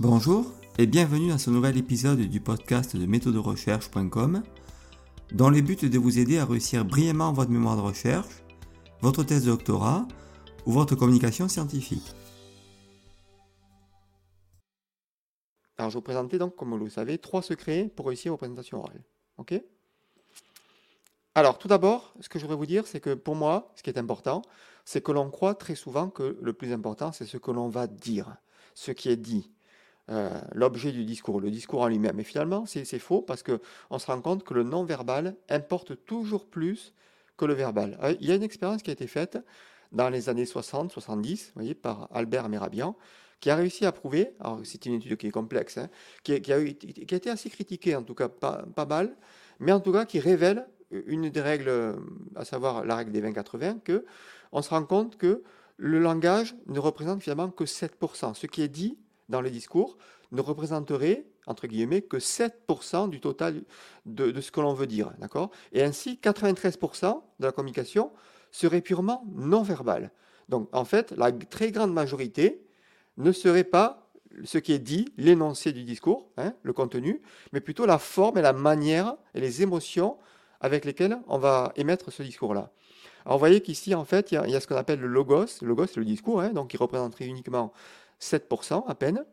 Bonjour et bienvenue dans ce nouvel épisode du podcast de méthoderecherche.com dont le but de vous aider à réussir brillamment votre mémoire de recherche, votre thèse de doctorat ou votre communication scientifique. Alors je vais vous présenter donc, comme vous le savez, trois secrets pour réussir vos présentations orales. Ok? Alors tout d'abord, ce que je voudrais vous dire, c'est que pour moi, ce qui est important, c'est que l'on croit très souvent que le plus important, c'est ce que l'on va dire, ce qui est dit. Euh, l'objet du discours, le discours en lui-même. Et finalement, c'est faux parce qu'on se rend compte que le non-verbal importe toujours plus que le verbal. Euh, il y a une expérience qui a été faite dans les années 60-70, voyez, par Albert Merabian, qui a réussi à prouver, alors c'est une étude qui est complexe, hein, qui, a, été assez critiquée, en tout cas pas, pas, mal, mais en tout cas qui révèle une des règles, à savoir la règle des 20-80, que on se rend compte que le langage ne représente finalement que 7%. Ce qui est dit dans les discours ne représenterait, entre guillemets, que 7% du total de, ce que l'on veut dire. D'accord? Et ainsi, 93% de la communication serait purement non verbale. Donc, en fait, la très grande majorité ne serait pas ce qui est dit, l'énoncé du discours, hein, le contenu, mais plutôt la forme et la manière et les émotions avec lesquelles on va émettre ce discours-là. Alors vous voyez qu'ici, en fait, il y, a ce qu'on appelle le logos. Le logos, c'est le discours, hein, donc qui représenterait uniquement 7% à peine.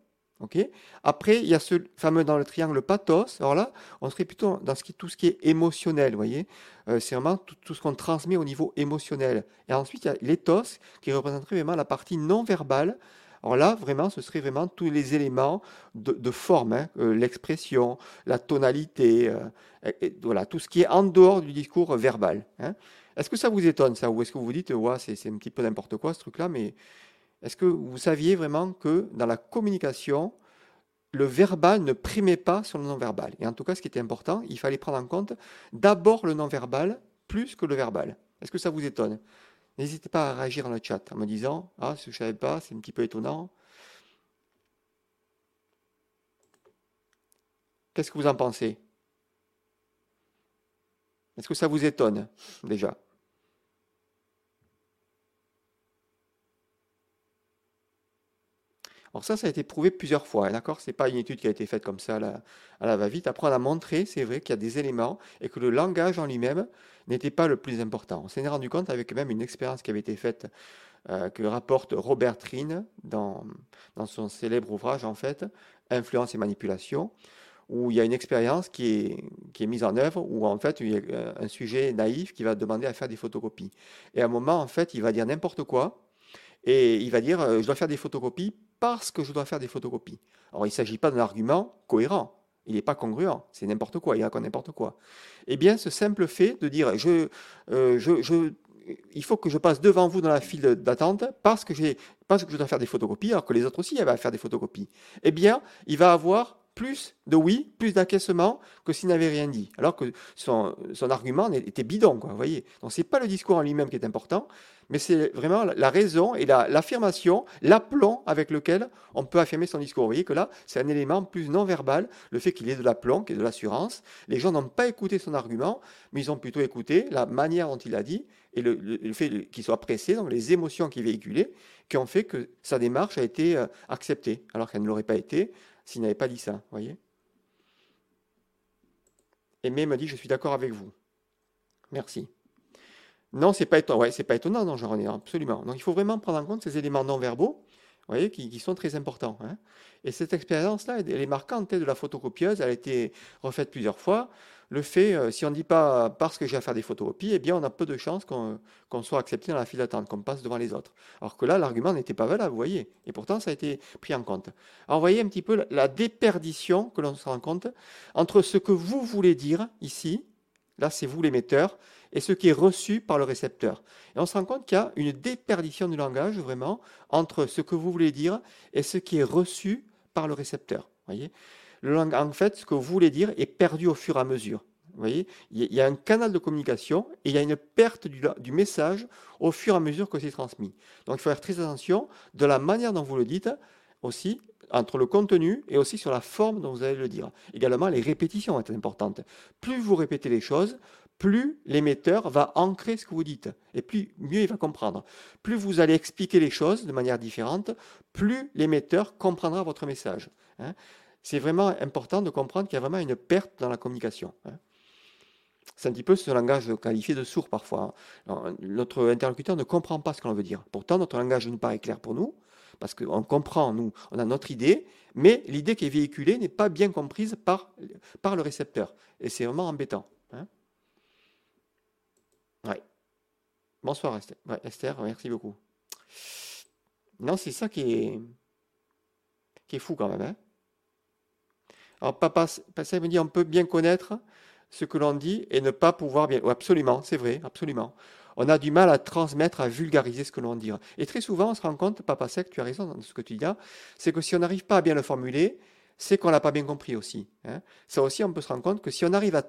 Après, il y a ce fameux dans le triangle pathos. Alors là, on serait plutôt dans tout ce qui est émotionnel, voyez? Euh, c'est vraiment tout, ce qu'on transmet au niveau émotionnel. Et ensuite, il y a l'éthos qui représenterait vraiment la partie non verbale. Alors là, vraiment, ce serait vraiment tous les éléments de, forme, hein, euh, l'expression, la tonalité, euh, voilà, tout ce qui est en dehors du discours verbal. Hein. Est-ce que ça vous étonne, ça? Ou est-ce que vous vous dites, ouais, c'est un petit peu n'importe quoi ce truc-là, mais est-ce que vous saviez vraiment que dans la communication, le verbal ne primait pas sur le non-verbal? Et en tout cas, ce qui était important, il fallait prendre en compte d'abord le non-verbal plus que le verbal. Est-ce que ça vous étonne? N'hésitez pas à réagir dans le chat en me disant Ah, que je ne savais pas, c'est un petit peu étonnant. Qu'est-ce que vous en pensez? Est-ce que ça vous étonne déjà? Alors ça, ça a été prouvé plusieurs fois, hein, d'accord? C'est pas une étude qui a été faite comme ça à la, va-vite. Après, on a montré, c'est vrai, qu'il y a des éléments et que le langage en lui-même n'était pas le plus important. On s'en est rendu compte avec même une expérience qui avait été faite, euh, que rapporte Robert Trine dans, dans son célèbre ouvrage, en fait, Influence et manipulation, où il y a une expérience qui est, qui est mise en œuvre, où en fait, il y a un sujet naïf qui va demander à faire des photocopies. Et à un moment, en fait, il va dire n'importe quoi, et il va dire, euh, je dois faire des photocopies parce que je dois faire des photocopies. Alors il ne s'agit pas d'un argument cohérent. Il n'est pas congruent, c'est n'importe quoi, il raconte n'importe quoi. Eh bien, ce simple fait de dire euh, il faut que je passe devant vous dans la file d'attente parce que, parce que je dois faire des photocopies, alors que les autres aussi avaient à faire des photocopies. Eh bien, il va avoir plus de oui, plus d'acquiescement que s'il n'avait rien dit. Alors que son, argument était bidon, quoi, vous voyez. Donc c'est pas le discours en lui-même qui est important, mais c'est vraiment la raison et l'affirmation, l'aplomb avec lequel on peut affirmer son discours. Vous voyez que là, c'est un élément plus non verbal, le fait qu'il ait de l'aplomb, qu'il ait de l'assurance. Les gens n'ont pas écouté son argument, mais ils ont plutôt écouté la manière dont il a dit et le, fait qu'il soit pressé, donc les émotions qu'il véhiculait, qui ont fait que sa démarche a été euh, acceptée, alors qu'elle ne l'aurait pas été s'il n'avait pas dit ça, voyez Aimé me dit, je suis d'accord avec vous. Merci. Non, c'est pas étonnant. C'est pas étonnant, non, jean absolument. Donc, il faut vraiment prendre en compte ces éléments non verbaux, voyez, qui, sont très importants. Hein. Et cette expérience-là, elle est marquante de la photocopieuse. Elle a été refaite plusieurs fois le fait, euh, si on ne dit pas parce que j'ai à faire des photocopies, eh bien, on a peu de chances qu'on soit accepté dans la file d'attente, qu'on passe devant les autres. Alors que là, l'argument n'était pas valable, vous voyez. Et pourtant, ça a été pris en compte. Alors, vous voyez un petit peu la déperdition que l'on se rend compte entre ce que vous voulez dire ici, là, c'est vous l'émetteur, et ce qui est reçu par le récepteur. Et on se rend compte qu'il y a une déperdition du langage, vraiment, entre ce que vous voulez dire et ce qui est reçu par le récepteur. Voyez en fait, ce que vous voulez dire est perdu au fur et à mesure. Il y a un canal de communication et il y a une perte du, message au fur et à mesure que c'est transmis. Donc il faut faire très attention de la manière dont vous le dites aussi, entre le contenu et aussi sur la forme dont vous allez le dire. Également, les répétitions sont importantes. Plus vous répétez les choses, plus l'émetteur va ancrer ce que vous dites, et plus mieux il va comprendre. Plus vous allez expliquer les choses de manière différente, plus l'émetteur comprendra votre message. Hein. C'est vraiment important de comprendre qu'il y a vraiment une perte dans la communication. Hein. C'est un petit peu ce langage qualifié de sourd parfois. Hein. notre interlocuteur ne comprend pas ce qu'on veut dire. Pourtant, notre langage nous paraît clair pour nous, parce qu'on comprend, nous, on a notre idée, mais l'idée qui est véhiculée n'est pas bien comprise par, par le récepteur. Et c'est vraiment embêtant. Hein. Ouais. Bonsoir Esther. Esther, merci beaucoup. Non, c'est ça qui est, qui est fou quand même. Hein. Alors, papa, ça me dit on peut bien connaître ce que l'on dit et ne pas pouvoir bien. absolument, c'est vrai, absolument on a du mal à transmettre, à vulgariser ce que l'on dit. Et très souvent, on se rend compte, Papa Sec, tu as raison dans ce que tu dis là, c'est que si on n'arrive pas à bien le formuler, c'est qu'on l'a pas bien compris aussi. Hein. Ça aussi, on peut se rendre compte que si on arrive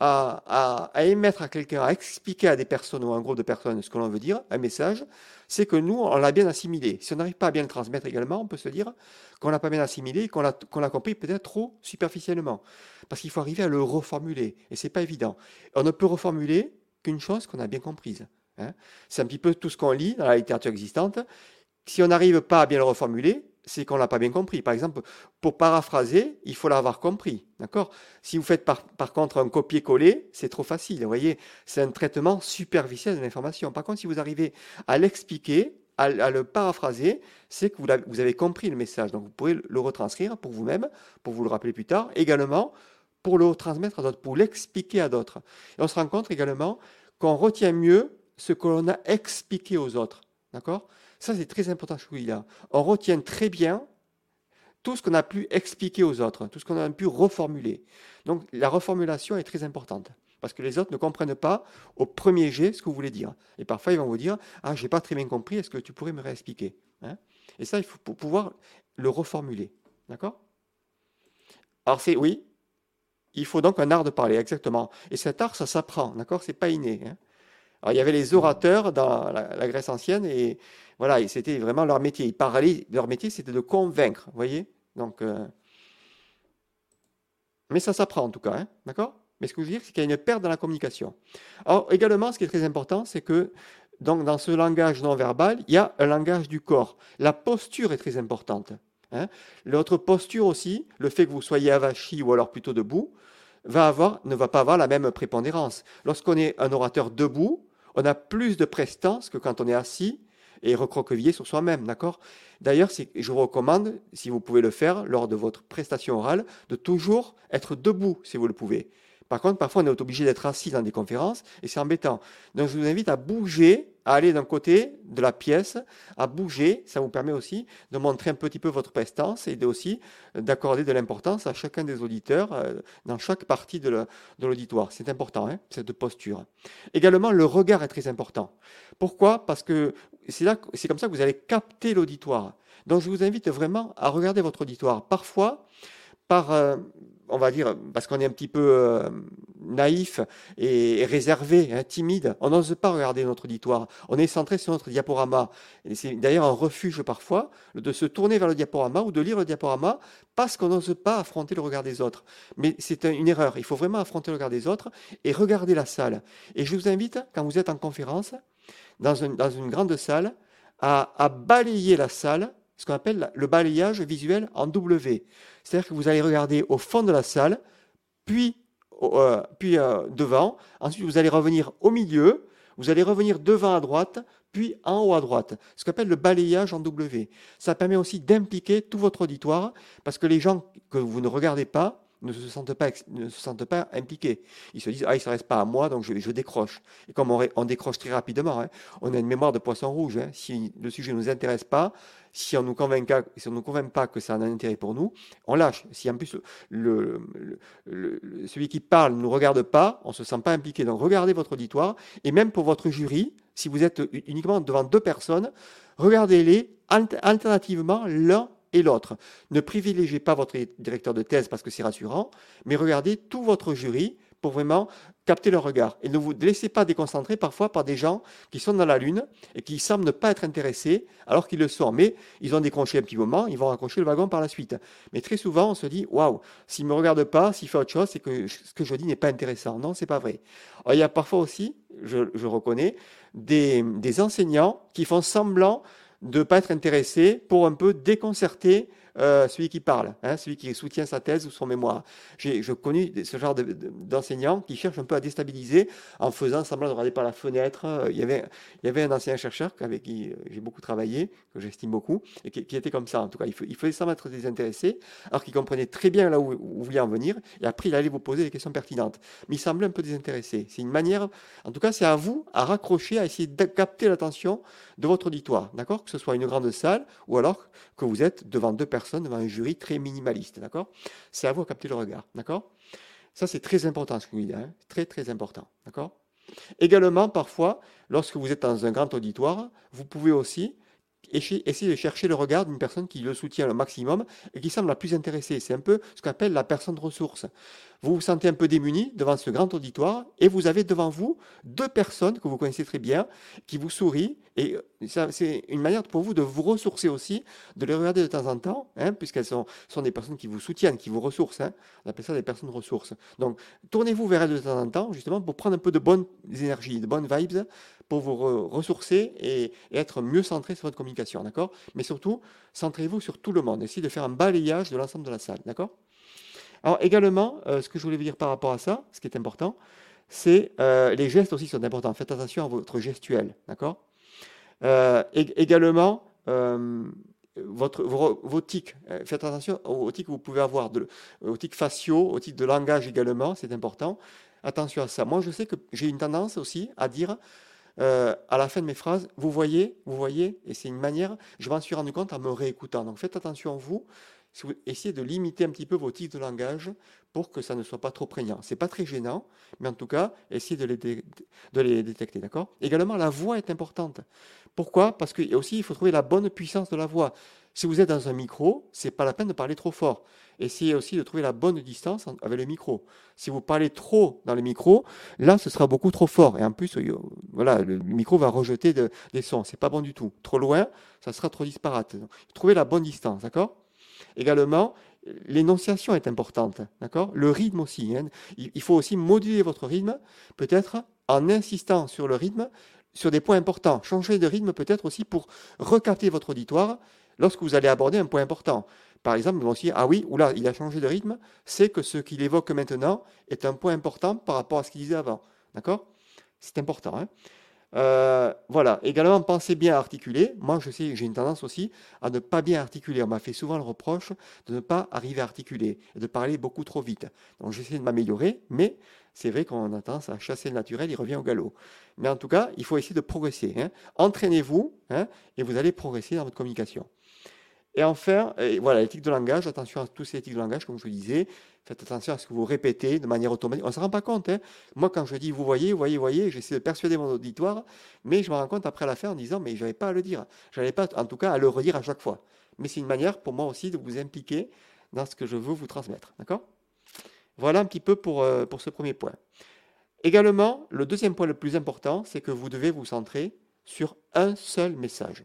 à, émettre à quelqu'un, à expliquer à des personnes ou à un groupe de personnes ce que l'on veut dire, un message, c'est que nous, on l'a bien assimilé. Si on n'arrive pas à bien le transmettre également, on peut se dire qu'on l'a pas bien assimilé qu'on l'a compris peut-être trop superficiellement. Parce qu'il faut arriver à le reformuler. Et c'est pas évident. On ne peut reformuler qu'une chose qu'on a bien comprise. Hein. C'est un petit peu tout ce qu'on lit dans la littérature existante. Si on n'arrive pas à bien le reformuler, c'est qu'on l'a pas bien compris. Par exemple, pour paraphraser, il faut l'avoir compris. D'accord? Si vous faites par, contre un copier-coller, c'est trop facile. Vous voyez, c'est un traitement superficiel de l'information. Par contre, si vous arrivez à l'expliquer, à, le paraphraser, c'est que vous, vous, avez compris le message. Donc, vous pourrez le retranscrire pour vous-même, pour vous le rappeler plus tard. Également, pour le transmettre à d'autres, pour l'expliquer à d'autres. Et on se rend compte également qu'on retient mieux ce que l'on a expliqué aux autres. D'accord? Ça, c'est très important ce là On retient très bien tout ce qu'on a pu expliquer aux autres, tout ce qu'on a pu reformuler. Donc, la reformulation est très importante. Parce que les autres ne comprennent pas au premier jet ce que vous voulez dire. Et parfois, ils vont vous dire Ah, je n'ai pas très bien compris, est-ce que tu pourrais me réexpliquer hein? Et ça, il faut pouvoir le reformuler. D'accord? Alors, c'est oui, il faut donc un art de parler, exactement. Et cet art, ça s'apprend, d'accord? C'est pas inné. Hein. Alors, il y avait les orateurs dans la, Grèce ancienne et voilà, c'était vraiment leur métier. Ils parlaient, leur métier, c'était de convaincre, voyez Donc, euh, mais ça s'apprend en tout cas, hein, d'accord Mais ce que je veux dire, c'est qu'il y a une perte dans la communication. Alors, également, ce qui est très important, c'est que donc, dans ce langage non verbal, il y a un langage du corps. La posture est très importante. Hein. L'autre posture aussi, le fait que vous soyez avachi ou alors plutôt debout, va avoir, ne va pas avoir la même prépondérance. Lorsqu'on est un orateur debout, on a plus de prestance que quand on est assis et recroquevillé sur soi-même, d'accord? D'ailleurs, je vous recommande, si vous pouvez le faire lors de votre prestation orale, de toujours être debout si vous le pouvez. Par contre, parfois, on est obligé d'être assis dans des conférences et c'est embêtant. Donc, je vous invite à bouger à aller d'un côté de la pièce, à bouger. Ça vous permet aussi de montrer un petit peu votre prestance et aussi d'accorder de l'importance à chacun des auditeurs euh, dans chaque partie de l'auditoire. C'est important, hein, cette posture. Également, le regard est très important. Pourquoi? Parce que c'est comme ça que vous allez capter l'auditoire. Donc, je vous invite vraiment à regarder votre auditoire. Parfois, par, euh, on va dire, parce qu'on est un petit peu euh, naïf et, réservé, hein, timide, on n'ose pas regarder notre auditoire. On est centré sur notre diaporama. Et c'est d'ailleurs un refuge parfois de se tourner vers le diaporama ou de lire le diaporama parce qu'on n'ose pas affronter le regard des autres. Mais c'est une erreur. Il faut vraiment affronter le regard des autres et regarder la salle. Et je vous invite, quand vous êtes en conférence, dans une, grande salle, à balayer la salle ce qu'on appelle le balayage visuel en W. C'est-à-dire que vous allez regarder au fond de la salle, puis, euh, puis euh, devant, ensuite vous allez revenir au milieu, vous allez revenir devant à droite, puis en haut à droite, ce qu'on appelle le balayage en W. Ça permet aussi d'impliquer tout votre auditoire, parce que les gens que vous ne regardez pas, ne se sentent pas, ne se sentent pas impliqués. Ils se disent, ah, il ne s'adresse pas à moi, donc je, je décroche. Et comme on, décroche très rapidement, hein, on a une mémoire de poisson rouge. Hein. Si le sujet ne nous intéresse pas, si on ne nous nous convainc pas que ça a un intérêt pour nous, on lâche. Si en plus celui qui parle ne nous regarde pas, on ne se sent pas impliqué. Donc regardez votre auditoire, et même pour votre jury, si vous êtes uniquement devant deux personnes, regardez-les alternativement l'un et l'autre. Ne privilégiez pas votre directeur de thèse parce que c'est rassurant, mais regardez tout votre jury pour vraiment capter leur regard. Et ne vous laissez pas déconcentrer parfois par des gens qui sont dans la lune et qui semblent ne pas être intéressés alors qu'ils le sont. Mais ils ont décroché un petit moment, ils vont raccrocher le wagon par la suite. Mais très souvent, on se dit waouh, s'il ne me regarde pas, s'il fait autre chose, c'est que ce que je dis n'est pas intéressant. Non, c'est pas vrai. il y a parfois aussi, je, reconnais, des, des enseignants qui font semblant de ne pas être intéressés pour un peu déconcerter euh, celui qui parle, hein, celui qui soutient sa thèse ou son mémoire. J'ai connu ce genre d'enseignants qui cherchent un peu à déstabiliser en faisant semblant de regarder par la fenêtre. Euh, il y avait, un ancien chercheur avec qui euh, j'ai beaucoup travaillé, que j'estime beaucoup, et qui, était comme ça en tout cas. Il, faisait semblant être désintéressé, alors qu'il comprenait très bien là où, vous vouliez en venir, et après il allait vous poser des questions pertinentes. Mais il semblait un peu désintéressé. C'est une manière, en tout cas c'est à vous à raccrocher, à essayer de capter l'attention de votre auditoire, d'accord? Que ce soit une grande salle ou alors que vous êtes devant deux personnes devant un jury très minimaliste, d'accord? C'est à vous de capter le regard, d'accord? Ça, c'est très important ce que vous dites, hein. Très très important, d'accord? Également, parfois, lorsque vous êtes dans un grand auditoire, vous pouvez aussi essayer de chercher le regard d'une personne qui le soutient au maximum et qui semble la plus intéressée. C'est un peu ce qu'on appelle la personne ressource. Vous vous sentez un peu démuni devant ce grand auditoire et vous avez devant vous deux personnes que vous connaissez très bien qui vous sourient et c'est une manière pour vous de vous ressourcer aussi, de les regarder de temps en temps, hein, puisqu'elles sont, sont, des personnes qui vous soutiennent, qui vous ressourcent. Hein. On appelle ça des personnes ressources. Donc tournez-vous vers elles de temps en temps, justement, pour prendre un peu de bonnes énergies, de bonnes vibes, pour vous ressourcer et, être mieux centré sur votre communication, d'accord? Mais surtout, centrez-vous sur tout le monde. Essayez de faire un balayage de l'ensemble de la salle, d'accord? Alors également, euh, ce que je voulais vous dire par rapport à ça, ce qui est important, c'est euh, les gestes aussi sont importants. Faites attention à votre gestuel, d'accord? Euh, Également, votre, vos, tics. Faites attention aux tics que vous pouvez avoir, de, aux tics faciaux, aux tics de langage également, c'est important. Attention à ça. Moi, je sais que j'ai une tendance aussi à dire euh, à la fin de mes phrases, vous voyez, vous voyez, et c'est une manière, je m'en suis rendu compte en me réécoutant. Donc faites attention à vous, essayez de limiter un petit peu vos titres de langage pour que ça ne soit pas trop prégnant. C'est pas très gênant, mais en tout cas, essayez de les, de les détecter, d'accord? Également, la voix est importante. Pourquoi? Parce que aussi, il faut trouver la bonne puissance de la voix. Si vous êtes dans un micro, c'est pas la peine de parler trop fort. Essayez aussi de trouver la bonne distance avec le micro. Si vous parlez trop dans le micro, là, ce sera beaucoup trop fort. Et en plus, euh, voilà, le micro va rejeter des sons. C'est pas bon du tout. Trop loin, ça sera trop disparate. trouvez la bonne distance, d'accord? Également, l'énonciation est importante, d'accord? Le rythme aussi. Hein. Il faut aussi moduler votre rythme, peut-être en insistant sur le rythme, sur des points importants. Changer de rythme peut-être aussi pour recapter votre auditoire lorsque vous allez aborder un point important. Par exemple, vont se dire, ah oui, oula, il a changé de rythme, c'est que ce qu'il évoque maintenant est un point important par rapport à ce qu'il disait avant. D'accord? C'est important. Hein? Euh, voilà. Également, pensez bien à articuler. Moi, je sais, j'ai une tendance aussi à ne pas bien articuler. On m'a fait souvent le reproche de ne pas arriver à articuler de parler beaucoup trop vite. Donc, j'essaie de m'améliorer, mais c'est vrai qu'on a tendance à chasser le naturel, il revient au galop. Mais en tout cas, il faut essayer de progresser. Hein. Entraînez-vous hein, et vous allez progresser dans votre communication. Et enfin, voilà, l'éthique de langage, attention à tous ces éthiques de langage, comme je vous disais, faites attention à ce que vous répétez de manière automatique. On ne se rend pas compte. Hein. Moi, quand je dis vous voyez, vous voyez, vous voyez, j'essaie de persuader mon auditoire, mais je me rends compte après la fin en disant, mais je n'avais pas à le dire. Je n'avais pas, en tout cas, à le redire à chaque fois. Mais c'est une manière pour moi aussi de vous impliquer dans ce que je veux vous transmettre. D'accord? Voilà un petit peu pour, euh, pour ce premier point. Également, le deuxième point le plus important, c'est que vous devez vous centrer sur un seul message.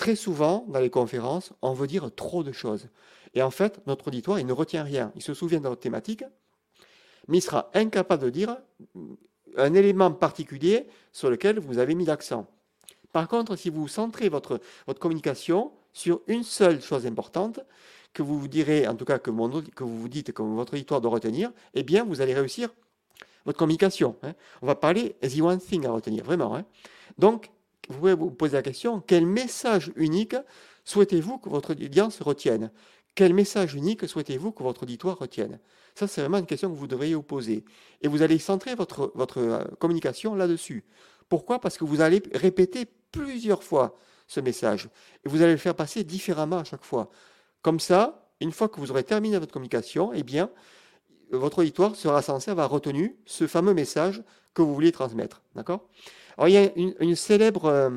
Très souvent, dans les conférences, on veut dire trop de choses. Et en fait, notre auditoire, il ne retient rien. Il se souvient de notre thématique, mais il sera incapable de dire un élément particulier sur lequel vous avez mis l'accent. Par contre, si vous centrez votre, votre communication sur une seule chose importante, que vous vous direz, en tout cas que, que vous vous dites que votre auditoire doit retenir, eh bien, vous allez réussir votre communication. Hein. On va parler the one thing à retenir, vraiment. Hein. Donc, vous pouvez vous poser la question, quel message unique souhaitez-vous que votre audience retienne? Quel message unique souhaitez-vous que votre auditoire retienne? Ça, c'est vraiment une question que vous devriez vous poser. Et vous allez centrer votre, votre euh, communication là-dessus. Pourquoi? Parce que vous allez répéter plusieurs fois ce message. Et vous allez le faire passer différemment à chaque fois. Comme ça, une fois que vous aurez terminé votre communication, eh bien, votre auditoire sera censé avoir retenu ce fameux message que vous voulez transmettre. D'accord? Alors, il y a une, célèbre, euh,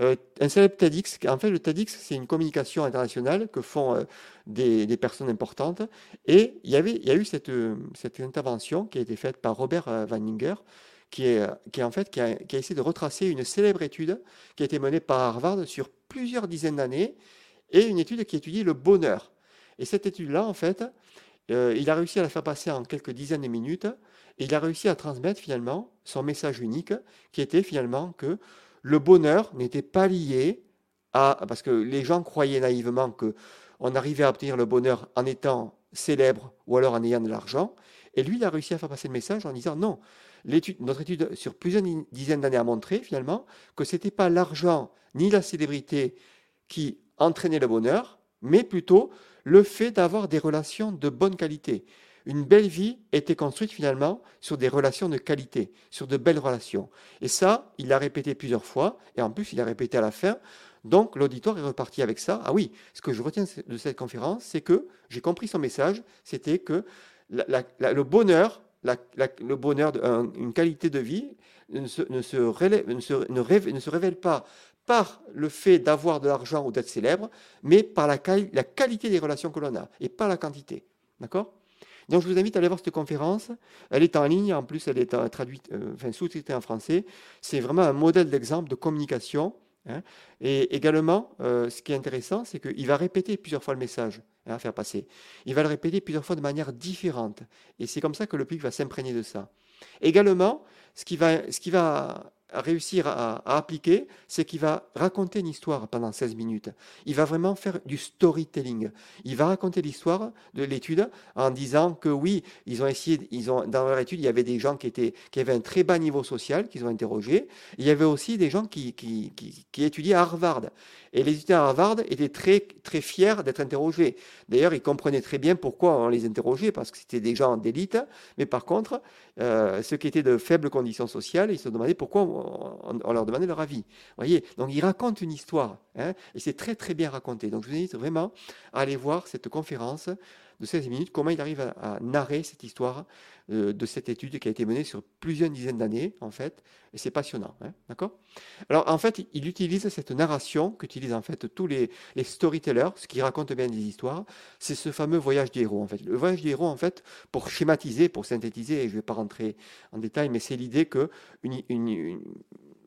euh, un célèbre TEDx. En fait, le TEDx, c'est une communication internationale que font euh, des, personnes importantes. Et il y, avait, il y a eu cette, cette intervention qui a été faite par Robert Wanninger, qui, est, qui, est en fait, qui a, essayé de retracer une célèbre étude qui a été menée par Harvard sur plusieurs dizaines d'années, et une étude qui étudie le bonheur. Et cette étude-là, en fait, il a réussi à la faire passer en quelques dizaines de minutes, il a réussi à transmettre finalement son message unique, qui était finalement que le bonheur n'était pas lié à... Parce que les gens croyaient naïvement que on arrivait à obtenir le bonheur en étant célèbre ou alors en ayant de l'argent. Et lui, il a réussi à faire passer le message en disant non, notre étude sur plusieurs dizaines d'années a montré finalement que ce n'était pas l'argent ni la célébrité qui entraînait le bonheur, mais plutôt le fait d'avoir des relations de bonne qualité. Une belle vie était construite finalement sur des relations de qualité, sur de belles relations. Et ça, il l'a répété plusieurs fois, et en plus, il l'a répété à la fin. Donc, l'auditoire est reparti avec ça. Ah oui, ce que je retiens de cette conférence, c'est que j'ai compris son message, c'était que le bonheur, le bonheur, une qualité de vie ne se, révèle pas par le fait d'avoir de l'argent ou d'être célèbre, mais par la, la, qualité des relations que l'on a et pas la quantité. D'accord? Donc je vous invite à aller voir cette conférence. Elle est en ligne, en plus elle est euh, traduite, euh, enfin sous-titrée en français. C'est vraiment un modèle d'exemple de communication. Hein. Et également, euh, ce qui est intéressant, c'est qu'il va répéter plusieurs fois le message hein, à faire passer. Il va le répéter plusieurs fois de manière différente. Et c'est comme ça que le public va s'imprégner de ça. Également, ce qui va, ce qui va réussir à, appliquer, c'est qu'il va raconter une histoire pendant 16 minutes. Il va vraiment faire du storytelling. Il va raconter l'histoire de l'étude en disant que oui, ils ont essayé, ils ont, dans leur étude, il y avait des gens qui, étaient, qui avaient un très bas niveau social, qu'ils ont interrogé. Il y avait aussi des gens qui, qui, qui, étudiaient à Harvard. Et les étudiants à Harvard étaient très, très fiers d'être interrogés. D'ailleurs, ils comprenaient très bien pourquoi on les interrogeait, parce que c'était des gens d'élite. Mais par contre, euh, ceux qui étaient de faibles conditions sociales, ils se demandaient pourquoi on, leur demandait leur avis. voyez Donc, ils racontent une histoire. Hein, et c'est très, très bien raconté. Donc, je vous invite vraiment à aller voir cette conférence de 16 minutes, comment il arrive à, narrer cette histoire euh, de cette étude qui a été menée sur plusieurs dizaines d'années, en fait, et c'est passionnant, hein, d'accord? Alors, en fait, il utilise cette narration qu'utilisent en fait tous les, storytellers, ce qui racontent bien des histoires, c'est ce fameux voyage des héros, en fait. Le voyage des héros, en fait, pour schématiser, pour synthétiser, et je ne vais pas rentrer en détail, mais c'est l'idée que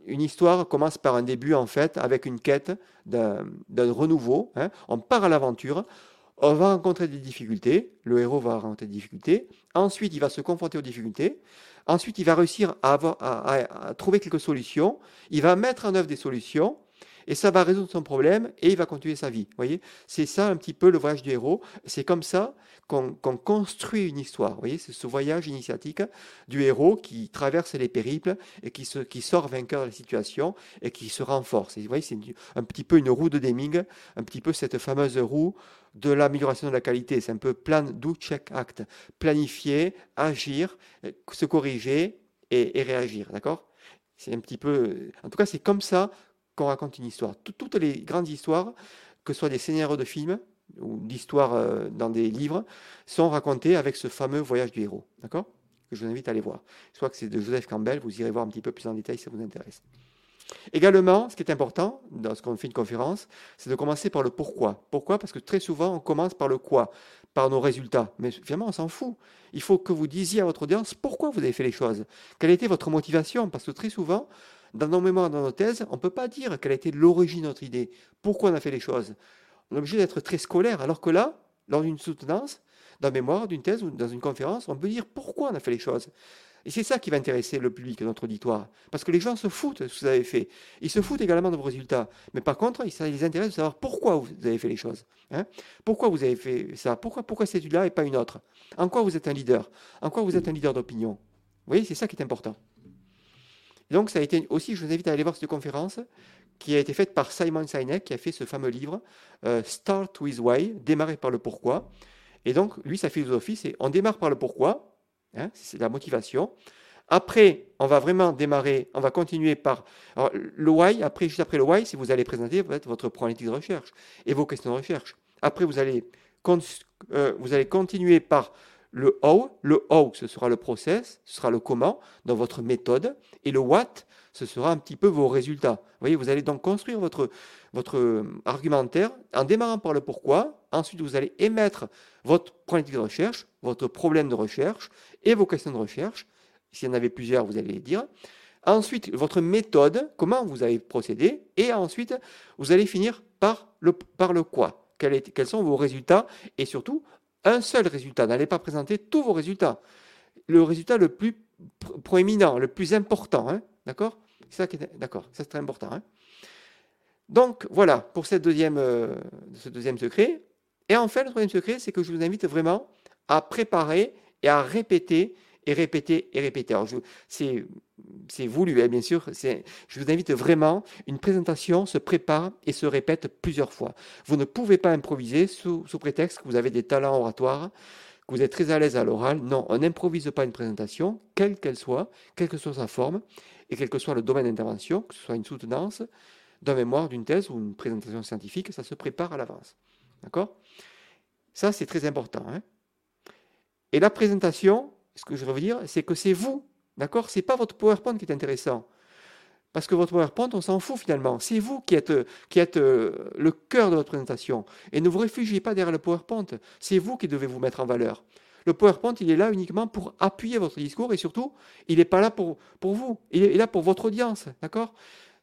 une histoire commence par un début, en fait, avec une quête d'un renouveau. Hein. On part à l'aventure, on va rencontrer des difficultés, le héros va rencontrer des difficultés, ensuite il va se confronter aux difficultés, ensuite il va réussir à, trouver quelques solutions, il va mettre en œuvre des solutions, et ça va résoudre son problème et il va continuer sa vie. voyez, c'est ça un petit peu le voyage du héros. C'est comme ça qu'on construit une histoire. Voyez, c'est ce voyage initiatique du héros qui traverse les périples et qui sort vainqueur de la situation et qui se renforce. vous voyez, c'est un petit peu une roue de Deming, un petit peu cette fameuse roue de l'amélioration de la qualité. C'est un peu plan, do, check, act. Planifier, agir, se corriger et, réagir. D'accord? C'est un petit peu. En tout cas, c'est comme ça qu'on raconte une histoire. Toutes les grandes histoires, que ce soit des scénarios de films ou d'histoires euh, dans des livres, sont racontées avec ce fameux voyage du héros. D'accord? Que je vous invite à aller voir. Je crois que c'est de Joseph Campbell. Vous irez voir un petit peu plus en détail si ça vous intéresse. Également, ce qui est important dans ce qu'on fait une conférence, c'est de commencer par le pourquoi. Pourquoi? Parce que très souvent, on commence par le quoi, par nos résultats. Mais finalement, on s'en fout. Il faut que vous disiez à votre audience pourquoi vous avez fait les choses. Quelle était votre motivation? Parce que très souvent, dans nos mémoires, dans nos thèses, on ne peut pas dire quelle a été l'origine de notre idée. Pourquoi on a fait les choses? On est obligé d'être très scolaire. Alors que là, lors d'une soutenance, d'un mémoire, d'une thèse ou dans une conférence, on peut dire pourquoi on a fait les choses. Et c'est ça qui va intéresser le public, notre auditoire. Parce que les gens se foutent de ce que vous avez fait. Ils se foutent également de vos résultats. Mais par contre, ça les intéresse de savoir pourquoi vous avez fait les choses. Hein. pourquoi vous avez fait ça? Pourquoi, pourquoi cette étude-là et pas une autre? En quoi vous êtes un leader? En quoi vous êtes un leader d'opinion? Vous voyez, c'est ça qui est important. donc, ça a été aussi, je vous invite à aller voir cette conférence qui a été faite par Simon Sinek, qui a fait ce fameux livre euh, Start with Why, démarrer par le pourquoi. Et donc, lui, sa philosophie, c'est on démarre par le pourquoi, Hein, c'est la motivation. Après, on va vraiment démarrer, on va continuer par le why. Après, juste après le why, si vous allez présenter votre problématique de recherche et vos questions de recherche. Après, vous allez, euh, vous allez continuer par le how, le how, ce sera le process, ce sera le comment dans votre méthode, et le what, ce sera un petit peu vos résultats. Vous voyez, vous allez donc construire votre, votre argumentaire en démarrant par le pourquoi. Ensuite, vous allez émettre votre problématique de recherche, votre problème de recherche et vos questions de recherche. S'il y en avait plusieurs, vous allez les dire. Ensuite, votre méthode, comment vous allez procéder. Et ensuite, vous allez finir par le, par le quoi. Quels, sont vos résultats et surtout un seul résultat. N'allez pas présenter tous vos résultats. Le résultat le plus proéminent, le plus important. Hein, d'accord? C'est ça qui est d'accord. c'est très important. Hein. Donc voilà pour euh, ce deuxième secret. Et enfin, le troisième secret, c'est que je vous invite vraiment à préparer et à répéter et répéter et répéter. C'est, voulu, hein, bien sûr. Je vous invite vraiment, une présentation se prépare et se répète plusieurs fois. Vous ne pouvez pas improviser sous, sous prétexte que vous avez des talents oratoires, que vous êtes très à l'aise à l'oral. Non, on n'improvise pas une présentation, quelle qu'elle soit, quelle que soit sa forme, et quel que soit le domaine d'intervention, que ce soit une soutenance, d'un mémoire, d'une thèse ou une présentation scientifique, ça se prépare à l'avance. D'accord? Ça, c'est très important. Hein et la présentation, ce que je veux dire, c'est que c'est vous, d'accord? C'est pas votre PowerPoint qui est intéressant. Parce que votre PowerPoint, on s'en fout finalement. C'est vous qui êtes, qui êtes euh, le cœur de votre présentation. Et ne vous réfugiez pas derrière le PowerPoint. C'est vous qui devez vous mettre en valeur. Le PowerPoint, il est là uniquement pour appuyer votre discours et surtout, il n'est pas là pour, pour vous. Il est là pour votre audience. D'accord?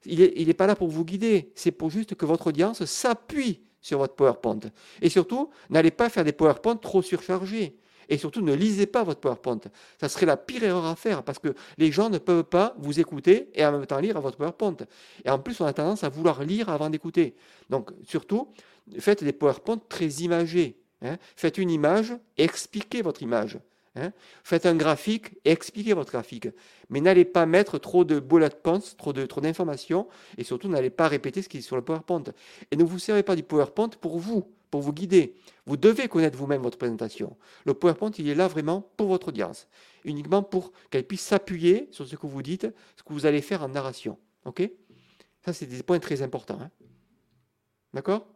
Il n'est est pas là pour vous guider. C'est pour juste que votre audience s'appuie sur votre PowerPoint. Et surtout, n'allez pas faire des PowerPoint trop surchargés. Et surtout, ne lisez pas votre PowerPoint. Ça serait la pire erreur à faire parce que les gens ne peuvent pas vous écouter et en même temps lire votre PowerPoint. Et en plus, on a tendance à vouloir lire avant d'écouter. Donc, surtout, faites des PowerPoint très imagés. Hein. Faites une image expliquez votre image. Hein. Faites un graphique et expliquez votre graphique. Mais n'allez pas mettre trop de bullet points, trop d'informations, trop et surtout n'allez pas répéter ce qui est sur le PowerPoint. Et ne vous servez pas du PowerPoint pour vous pour vous guider. Vous devez connaître vous-même votre présentation. Le PowerPoint, il est là vraiment pour votre audience, uniquement pour qu'elle puisse s'appuyer sur ce que vous dites, ce que vous allez faire en narration. OK? Ça, c'est des points très importants. Hein. D'accord?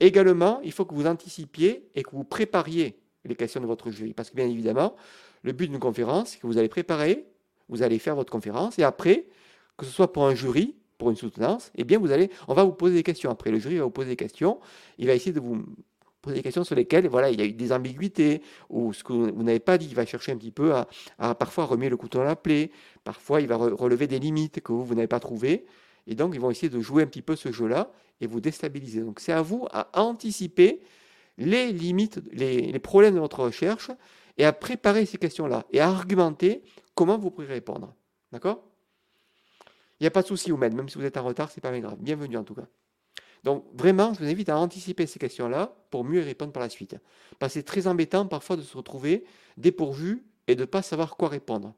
Également, il faut que vous anticipiez et que vous prépariez les questions de votre jury. Parce que bien évidemment, le but d'une conférence, c'est que vous allez préparer, vous allez faire votre conférence, et après, que ce soit pour un jury, pour une soutenance, eh bien, vous allez, on va vous poser des questions. Après, le jury va vous poser des questions. Il va essayer de vous poser des questions sur lesquelles, voilà, il y a eu des ambiguïtés ou ce que vous n'avez pas dit. Il va chercher un petit peu à, parfois remettre le couteau dans la plaie. Parfois, il va relever des limites que vous, vous n'avez pas trouvées. Et donc, ils vont essayer de jouer un petit peu ce jeu-là et vous déstabiliser. Donc, c'est à vous à anticiper les limites, les, problèmes de votre recherche et à préparer ces questions-là et à argumenter comment vous pourrez répondre. D'accord? Il n'y a pas de souci, Oumed, même si vous êtes en retard, c'est pas grave. Bienvenue en tout cas. Donc vraiment, je vous invite à anticiper ces questions-là pour mieux y répondre par la suite. Parce que c'est très embêtant parfois de se retrouver dépourvu et de ne pas savoir quoi répondre.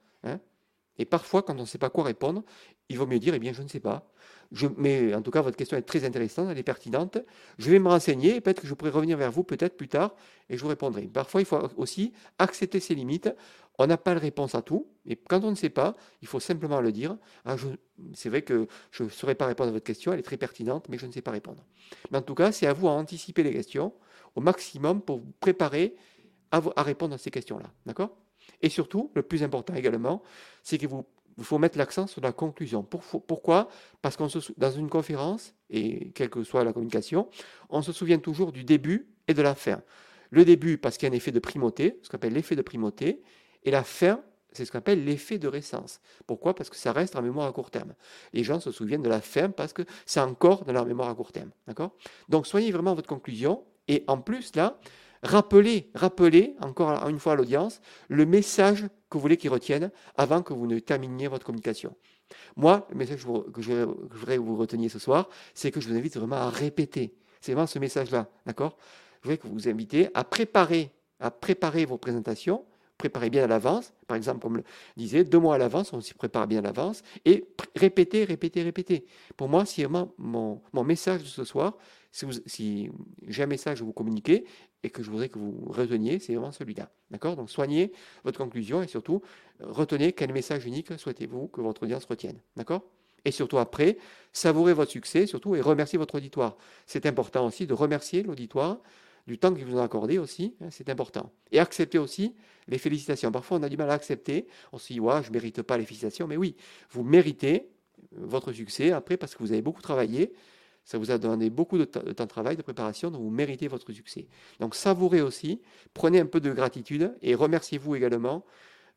Et parfois, quand on ne sait pas quoi répondre, il vaut mieux dire, eh bien, je ne sais pas. Mais en tout cas, votre question est très intéressante, elle est pertinente. Je vais me renseigner peut-être que je pourrai revenir vers vous peut-être plus tard et je vous répondrai. Parfois, il faut aussi accepter ses limites. On n'a pas la réponse à tout, et quand on ne sait pas, il faut simplement le dire. Ah, c'est vrai que je ne saurais pas répondre à votre question, elle est très pertinente, mais je ne sais pas répondre. Mais en tout cas, c'est à vous à anticiper les questions au maximum pour vous préparer à répondre à ces questions-là. D'accord? Et surtout, le plus important également, c'est que vous il faut mettre l'accent sur la conclusion. Pourquoi? Parce qu'on dans une conférence, et quelle que soit la communication, on se souvient toujours du début et de la fin. Le début, parce qu'il y a un effet de primauté, ce qu'on appelle l'effet de primauté, et la fin, c'est ce qu'on appelle l'effet de récence. Pourquoi? Parce que ça reste en mémoire à court terme. Les gens se souviennent de la fin parce que c'est encore dans leur mémoire à court terme. D'accord? Donc soyez vraiment votre conclusion, et en plus, là, rappelez, rappelez encore une fois à l'audience le message que vous voulez qu'ils retiennent avant que vous ne terminiez votre communication. Moi, le message que je voudrais que vous reteniez ce soir, c'est que je vous invite vraiment à répéter. C'est vraiment ce message-là, d'accord? Je voudrais que vous vous invitez à préparer, à préparer vos présentations, préparer bien à l'avance. Par exemple, comme le disait, deux mois à l'avance, on s'y prépare bien à l'avance. Et répéter, répéter, répéter. Pour moi, c'est vraiment mon, mon, message de ce soir. Si, si j'ai un message à vous communiquer et que je voudrais que vous reteniez, c'est vraiment celui-là. D'accord? Donc soignez votre conclusion et surtout retenez quel message unique souhaitez-vous que votre audience retienne. D'accord? Et surtout après, savourez votre succès surtout et remerciez votre auditoire. C'est important aussi de remercier l'auditoire du temps qu'ils vous ont accordé aussi, hein, c'est important. Et accepter aussi les félicitations. Parfois, on a du mal à accepter. On se dit, ouais, je ne mérite pas les félicitations. Mais oui, vous méritez votre succès après parce que vous avez beaucoup travaillé. Ça vous a donné beaucoup de, temps de travail, de préparation, donc vous méritez votre succès. Donc savourez aussi, prenez un peu de gratitude et remerciez-vous également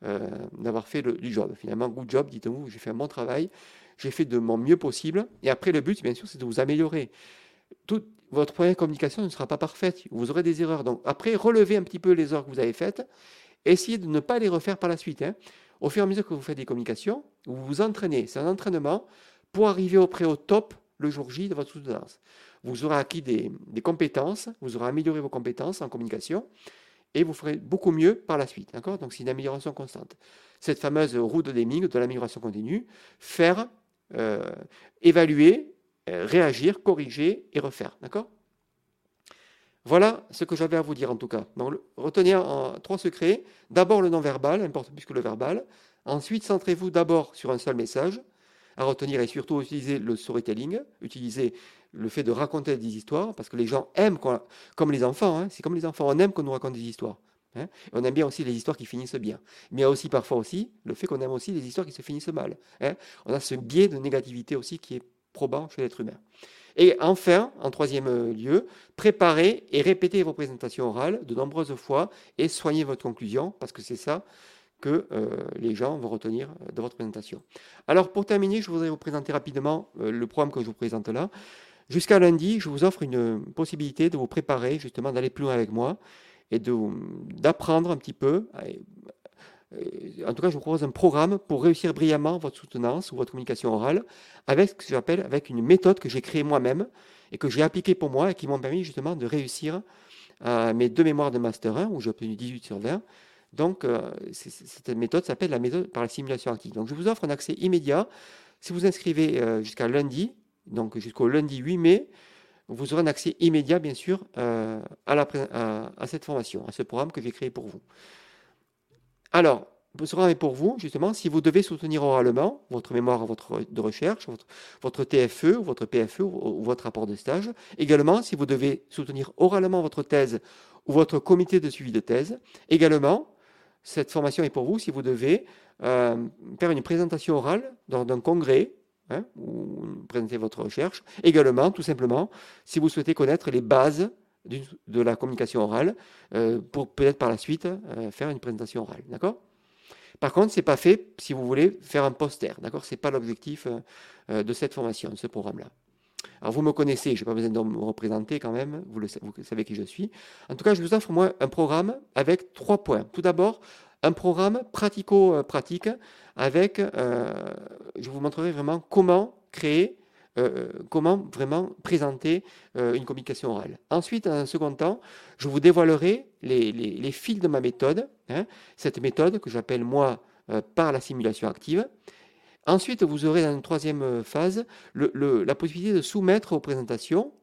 euh, d'avoir fait le, du job. Finalement, good job, dites-vous, j'ai fait un bon travail, j'ai fait de mon mieux possible. Et après, le but, bien sûr, c'est de vous améliorer. Toute votre première communication ne sera pas parfaite, vous aurez des erreurs. Donc après, relevez un petit peu les erreurs que vous avez faites, essayez de ne pas les refaire par la suite. Hein. Au fur et à mesure que vous faites des communications, vous vous entraînez. C'est un entraînement pour arriver au au top le jour J de votre soutenance. Vous aurez acquis des, compétences, vous aurez amélioré vos compétences en communication et vous ferez beaucoup mieux par la suite. Donc c'est une amélioration constante. Cette fameuse roue de Deming de l'amélioration continue, faire, euh, évaluer, réagir, corriger et refaire. D'accord? Voilà ce que j'avais à vous dire en tout cas. Donc, retenez en trois secrets. D'abord le non-verbal, importe plus que le verbal. Ensuite, centrez-vous d'abord sur un seul message à retenir et surtout utiliser le storytelling, utiliser le fait de raconter des histoires, parce que les gens aiment, comme les enfants, hein, c'est comme les enfants, on aime qu'on nous raconte des histoires. Hein. On aime bien aussi les histoires qui finissent bien. Mais il y a aussi parfois aussi le fait qu'on aime aussi les histoires qui se finissent mal. Hein. On a ce biais de négativité aussi qui est chez l'être humain. Et enfin, en troisième lieu, préparez et répétez vos présentations orales de nombreuses fois et soignez votre conclusion, parce que c'est ça que euh, les gens vont retenir de votre présentation. Alors pour terminer, je voudrais vous présenter rapidement euh, le programme que je vous présente là. Jusqu'à lundi, je vous offre une possibilité de vous préparer justement d'aller plus loin avec moi et d'apprendre un petit peu. En tout cas, je vous propose un programme pour réussir brillamment votre soutenance ou votre communication orale avec ce que j'appelle une méthode que j'ai créée moi-même et que j'ai appliquée pour moi et qui m'ont permis justement de réussir à mes deux mémoires de Master 1 où j'ai obtenu 18 sur 20 donc, euh, cette méthode s'appelle la méthode par la simulation active. Donc, je vous offre un accès immédiat. Si vous inscrivez euh, jusqu'à lundi, donc jusqu'au lundi 8 mai, vous aurez un accès immédiat, bien sûr, euh, à, cette formation, à ce programme que j'ai créé pour vous. Alors, ce est pour vous, justement, si vous devez soutenir oralement votre mémoire votre, de recherche, votre, TFE, votre PFE ou, votre rapport de stage. Également, si vous devez soutenir oralement votre thèse ou votre comité de suivi de thèse. Également, cette formation est pour vous si vous devez euh, faire une présentation orale dans un congrès hein, ou présenter votre recherche. Également, tout simplement, si vous souhaitez connaître les bases de la communication orale euh, pour peut-être par la suite euh, faire une présentation orale. D'accord? Par contre, ce n'est pas fait si vous voulez faire un poster. D'accord? Ce n'est pas l'objectif de cette formation, de ce programme-là. Alors vous me connaissez, je n'ai pas besoin de me représenter quand même, vous, le, savez qui je suis. En tout cas, je vous offre moi un programme avec trois points. Tout d'abord, un programme pratico-pratique avec, euh, je vous montrerai vraiment comment créer, euh, comment vraiment présenter euh, une communication orale. Ensuite, en un second temps, je vous dévoilerai les, fils de ma méthode, hein. cette méthode que j'appelle moi par la simulation active. Ensuite, vous aurez dans une troisième euh, phase la possibilité de soumettre aux présentations